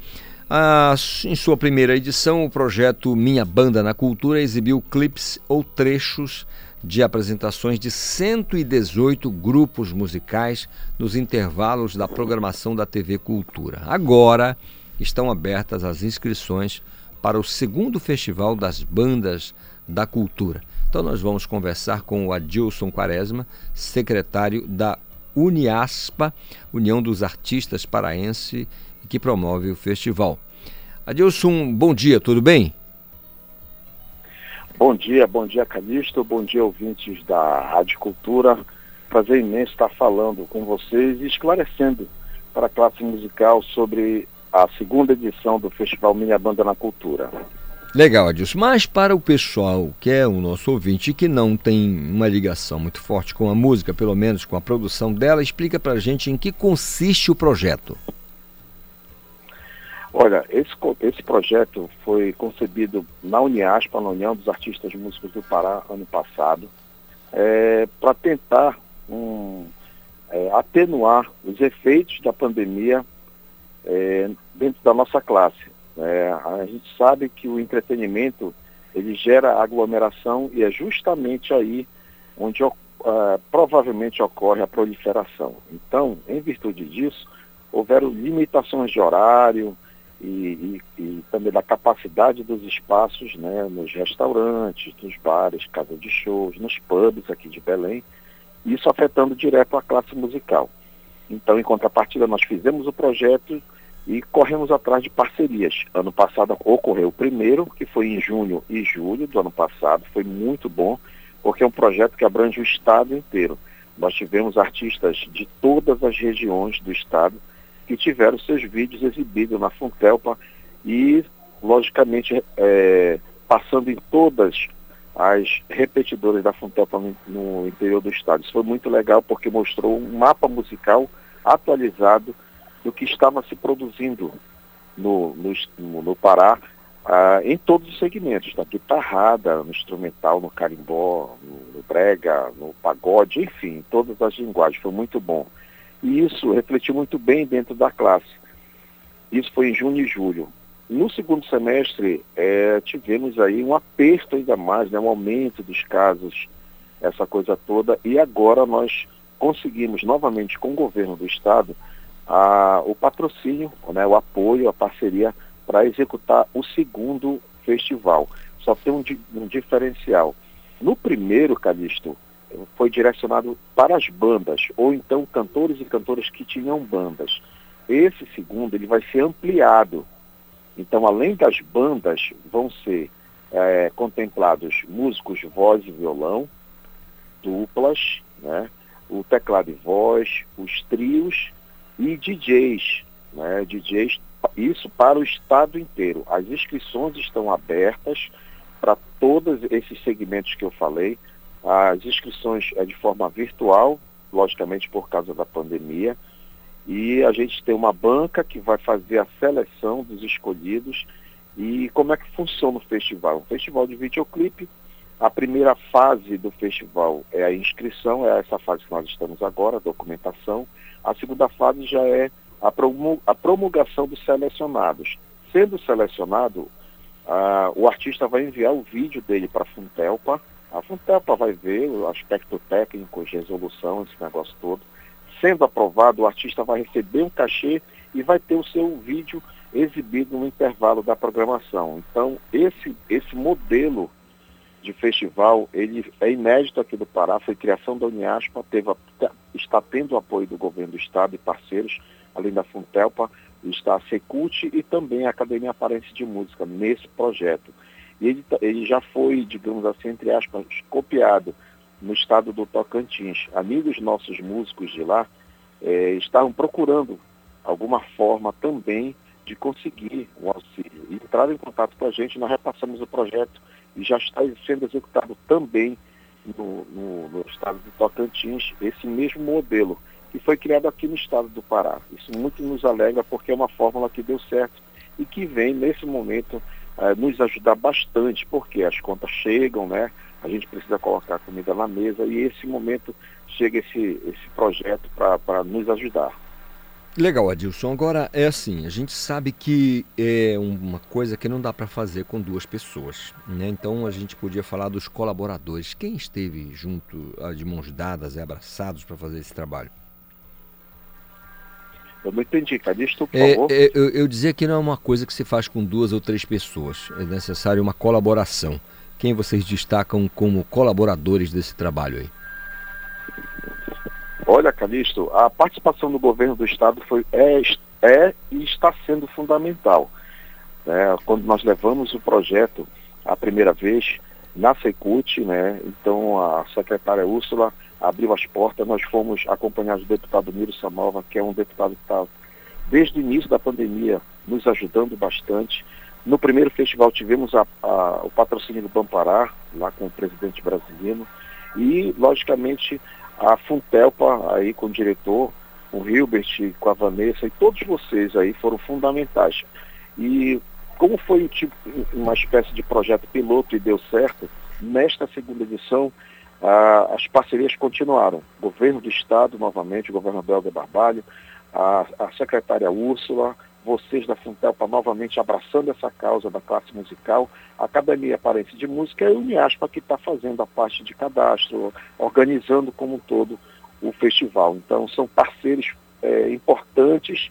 Em sua primeira edição, o projeto Minha Banda na Cultura exibiu clipes ou trechos de apresentações de 118 grupos musicais nos intervalos da programação da TV Cultura. Agora estão abertas as inscrições para o segundo Festival das Bandas da Cultura. Então nós vamos conversar com o Adilson Quaresma, secretário da Uniaspa, União dos Artistas Paraense que promove o festival. Adilson, bom dia, tudo bem? Bom dia, bom dia Calixto, bom dia ouvintes da Rádio Cultura. Prazer imenso estar falando com vocês e esclarecendo para a classe musical sobre a segunda edição do Festival Minha Banda na Cultura. Legal, Adilson. Mas para o pessoal que é o nosso ouvinte que não tem uma ligação muito forte com a música, pelo menos com a produção dela, explica para a gente em que consiste o projeto. Olha, esse, esse projeto foi concebido na Uniaspa, na União dos Artistas Músicos do Pará, ano passado, é, para tentar um, é, atenuar os efeitos da pandemia é, dentro da nossa classe. É, a gente sabe que o entretenimento ele gera aglomeração e é justamente aí onde uh, provavelmente ocorre a proliferação. Então, em virtude disso, houveram limitações de horário, e, e, e, também da capacidade dos espaços né, nos restaurantes, nos bares, casas de shows, nos pubs aqui de Belém, isso afetando direto a classe musical. Então, em contrapartida, nós fizemos o projeto e corremos atrás de parcerias. Ano passado ocorreu o primeiro, que foi em junho e julho do ano passado, foi muito bom, porque é um projeto que abrange o estado inteiro. Nós tivemos artistas de todas as regiões do estado, que tiveram seus vídeos exibidos na Funtelpa e, logicamente, é, passando em todas as repetidoras da Funtelpa no, interior do estado. Isso foi muito legal porque mostrou um mapa musical atualizado do que estava se produzindo no, no, no Pará ah, em todos os segmentos, na guitarrada, no instrumental, no carimbó, no, no brega, no pagode, enfim, todas as linguagens. Foi muito bom. E isso refletiu muito bem dentro da classe. Isso foi em junho e julho. No segundo semestre, é, tivemos aí um aperto ainda mais, né, um aumento dos casos, essa coisa toda, e agora nós conseguimos novamente com o governo do estado a, o patrocínio, né, o apoio, a parceria para executar o segundo festival. Só tem um, um diferencial. No primeiro, Calixto, foi direcionado para as bandas, ou então cantores e cantoras que tinham bandas. Esse segundo ele vai ser ampliado. Então, além das bandas, vão ser é, contemplados músicos voz e violão, duplas, né? o teclado e voz, os trios e DJs, né? DJs, isso para o estado inteiro. As inscrições estão abertas para todos esses segmentos que eu falei. As inscrições é de forma virtual, logicamente por causa da pandemia, e a gente tem uma banca que vai fazer a seleção dos escolhidos E como é que funciona o festival? Um festival de videoclipe, a primeira fase do festival é a inscrição, é essa fase que nós estamos agora, a documentação. A segunda fase já é a promulgação dos selecionados. Sendo selecionado, uh, o artista vai enviar o vídeo dele para a Funtelpa. A Funtelpa vai ver o aspecto técnico, resolução, esse negócio todo. Sendo aprovado, o artista vai receber um cachê e vai ter o seu vídeo exibido no intervalo da programação. Então, esse, esse modelo de festival, ele é inédito aqui do Pará, foi criação da Uniaspa, teve, está tendo o apoio do governo do estado e parceiros, além da Funtelpa, está a Secult e também a Academia Aparência de Música nesse projeto. E ele, ele já foi, digamos assim, entre aspas, copiado no estado do Tocantins. Amigos nossos músicos de lá eh, estavam procurando alguma forma também de conseguir um auxílio. Entraram em contato com a gente, nós repassamos o projeto e já está sendo executado também no, no, no estado do Tocantins esse mesmo modelo que foi criado aqui no estado do Pará. Isso muito nos alegra porque é uma fórmula que deu certo e que vem nesse momento eh, nos ajudar bastante, porque as contas chegam, né? A gente precisa colocar comida na mesa e esse momento chega esse, esse projeto para nos ajudar. Legal, Adilson. Agora é assim, a gente sabe que é uma coisa que não dá para fazer com duas pessoas, né? Então a gente podia falar dos colaboradores. Quem esteve junto, ah, de mãos dadas e abraçados para fazer esse trabalho? Eu não entendi, Calixto, por é, favor. É, eu, eu dizia que não é uma coisa que se faz com duas ou três pessoas. É necessário uma colaboração. Quem vocês destacam como colaboradores desse trabalho aí? Olha, Calixto, a participação do governo do Estado foi, é, é e está sendo fundamental. Né? Quando nós levamos o projeto a primeira vez na Secult, né? então a secretária Úrsula abriu as portas, nós fomos acompanhados do deputado Miro Samova, que é um deputado que está desde o início da pandemia nos ajudando bastante. No primeiro festival tivemos a, a, o patrocínio do Bampará, lá com o presidente brasileiro, e, logicamente, a Funtelpa aí com o diretor, o Hilbert, com a Vanessa e todos vocês aí foram fundamentais. E como foi tipo, uma espécie de projeto piloto e deu certo, nesta segunda edição ah, as parcerias continuaram. Governo do Estado, novamente, o governo belga Barbalho, a, a secretária Úrsula, vocês da Funtelpa novamente abraçando essa causa da classe musical, a Academia Aparência de Música e o Uniaspa que está fazendo a parte de cadastro, organizando como um todo o festival. Então são parceiros é, importantes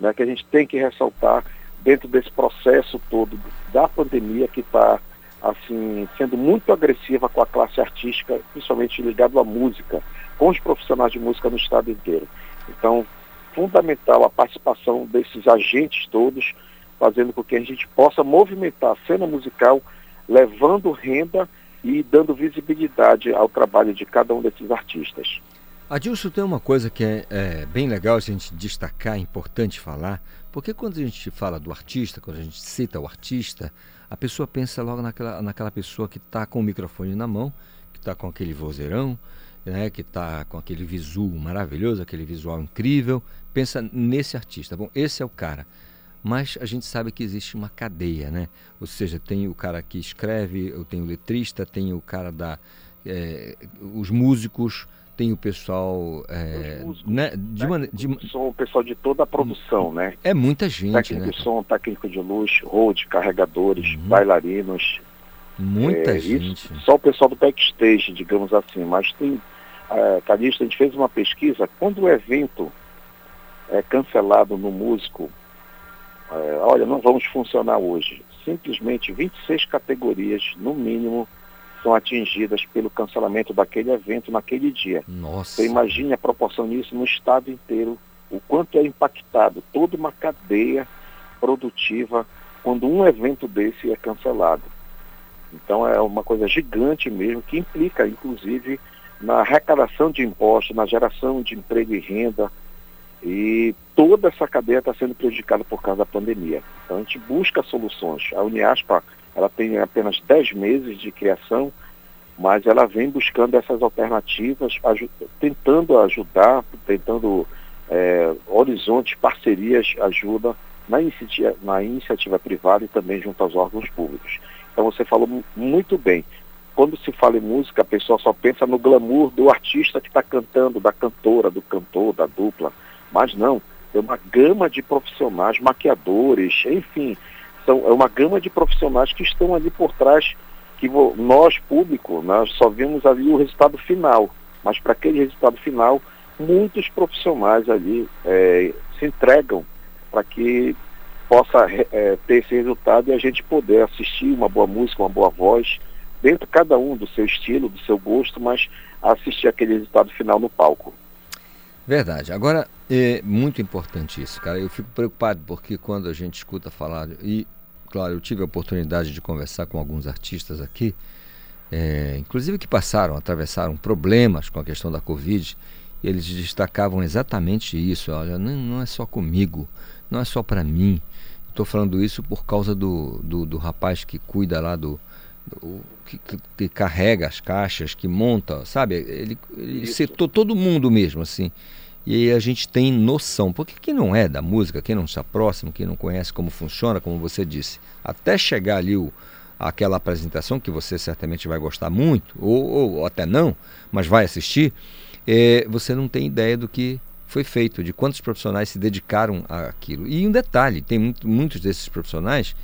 né, que a gente tem que ressaltar dentro desse processo todo da pandemia que está assim sendo muito agressiva com a classe artística, principalmente ligado à música, com os profissionais de música no estado inteiro. Então fundamental a participação desses agentes todos, fazendo com que a gente possa movimentar a cena musical, levando renda e dando visibilidade ao trabalho de cada um desses artistas. Adilson, tem uma coisa que é, é, bem legal a gente destacar, é importante falar, porque quando a gente fala do artista, quando a gente cita o artista, a pessoa pensa logo naquela, naquela pessoa que está com o microfone na mão, que está com aquele vozeirão, né, que está com aquele visual maravilhoso, aquele visual incrível, pensa nesse artista. Bom, esse é o cara. Mas a gente sabe que existe uma cadeia, né? Ou seja, tem o cara que escreve, eu tenho o letrista, tem o cara da. É, os músicos, tem o pessoal. É, músicos, né, de, de... São o pessoal de toda a produção, né? É muita gente. Técnico né? de som, técnico de luz, road, carregadores, uhum. bailarinos. Muita é, gente. Isso, só o pessoal do backstage, digamos assim. Mas tem é, Calixto, a gente fez uma pesquisa, quando o evento é cancelado no músico, é, olha, não vamos funcionar hoje. Simplesmente 26 categorias, no mínimo, são atingidas pelo cancelamento daquele evento naquele dia. Nossa. Então imagine a proporção disso no estado inteiro, o quanto é impactado toda uma cadeia produtiva quando um evento desse é cancelado. Então é uma coisa gigante mesmo, que implica, inclusive, na arrecadação de impostos, na geração de emprego e renda. E toda essa cadeia está sendo prejudicada por causa da pandemia. Então a gente busca soluções. A Uniaspa ela tem apenas 10 meses de criação, mas ela vem buscando essas alternativas, tentando ajudar, tentando é, horizontes, parcerias, ajuda na iniciativa, na iniciativa privada e também junto aos órgãos públicos. Então você falou muito bem. Quando se fala em música, a pessoa só pensa no glamour do artista que está cantando, da cantora, do cantor, da dupla. Mas não, é uma gama de profissionais, maquiadores, enfim, são, é uma gama de profissionais que estão ali por trás, que nós, público, nós só vimos ali o resultado final. Mas para aquele resultado final, muitos profissionais ali é, se entregam para que possa é, ter esse resultado e a gente poder assistir uma boa música, uma boa voz, dentro cada um do seu estilo, do seu gosto, mas assistir aquele resultado final no palco. Verdade. Agora, é muito importante isso, cara. Eu fico preocupado porque quando a gente escuta falar, e claro, eu tive a oportunidade de conversar com alguns artistas aqui, é, inclusive que passaram, atravessaram problemas com a questão da Covid, e eles destacavam exatamente isso. Olha, não, não é só comigo, não é só para mim. Estou falando isso por causa do, do, do rapaz que cuida lá do, do que, que, carrega as caixas, que monta, sabe? Ele, ele setou todo mundo mesmo, assim. E a gente tem noção, porque quem não é da música, quem não está próximo, quem não conhece como funciona, como você disse, até chegar ali o, aquela apresentação que você certamente vai gostar muito, ou, ou até não, mas vai assistir, é, você não tem ideia do que foi feito, de quantos profissionais se dedicaram àquilo. E um detalhe, tem muito, muitos desses profissionais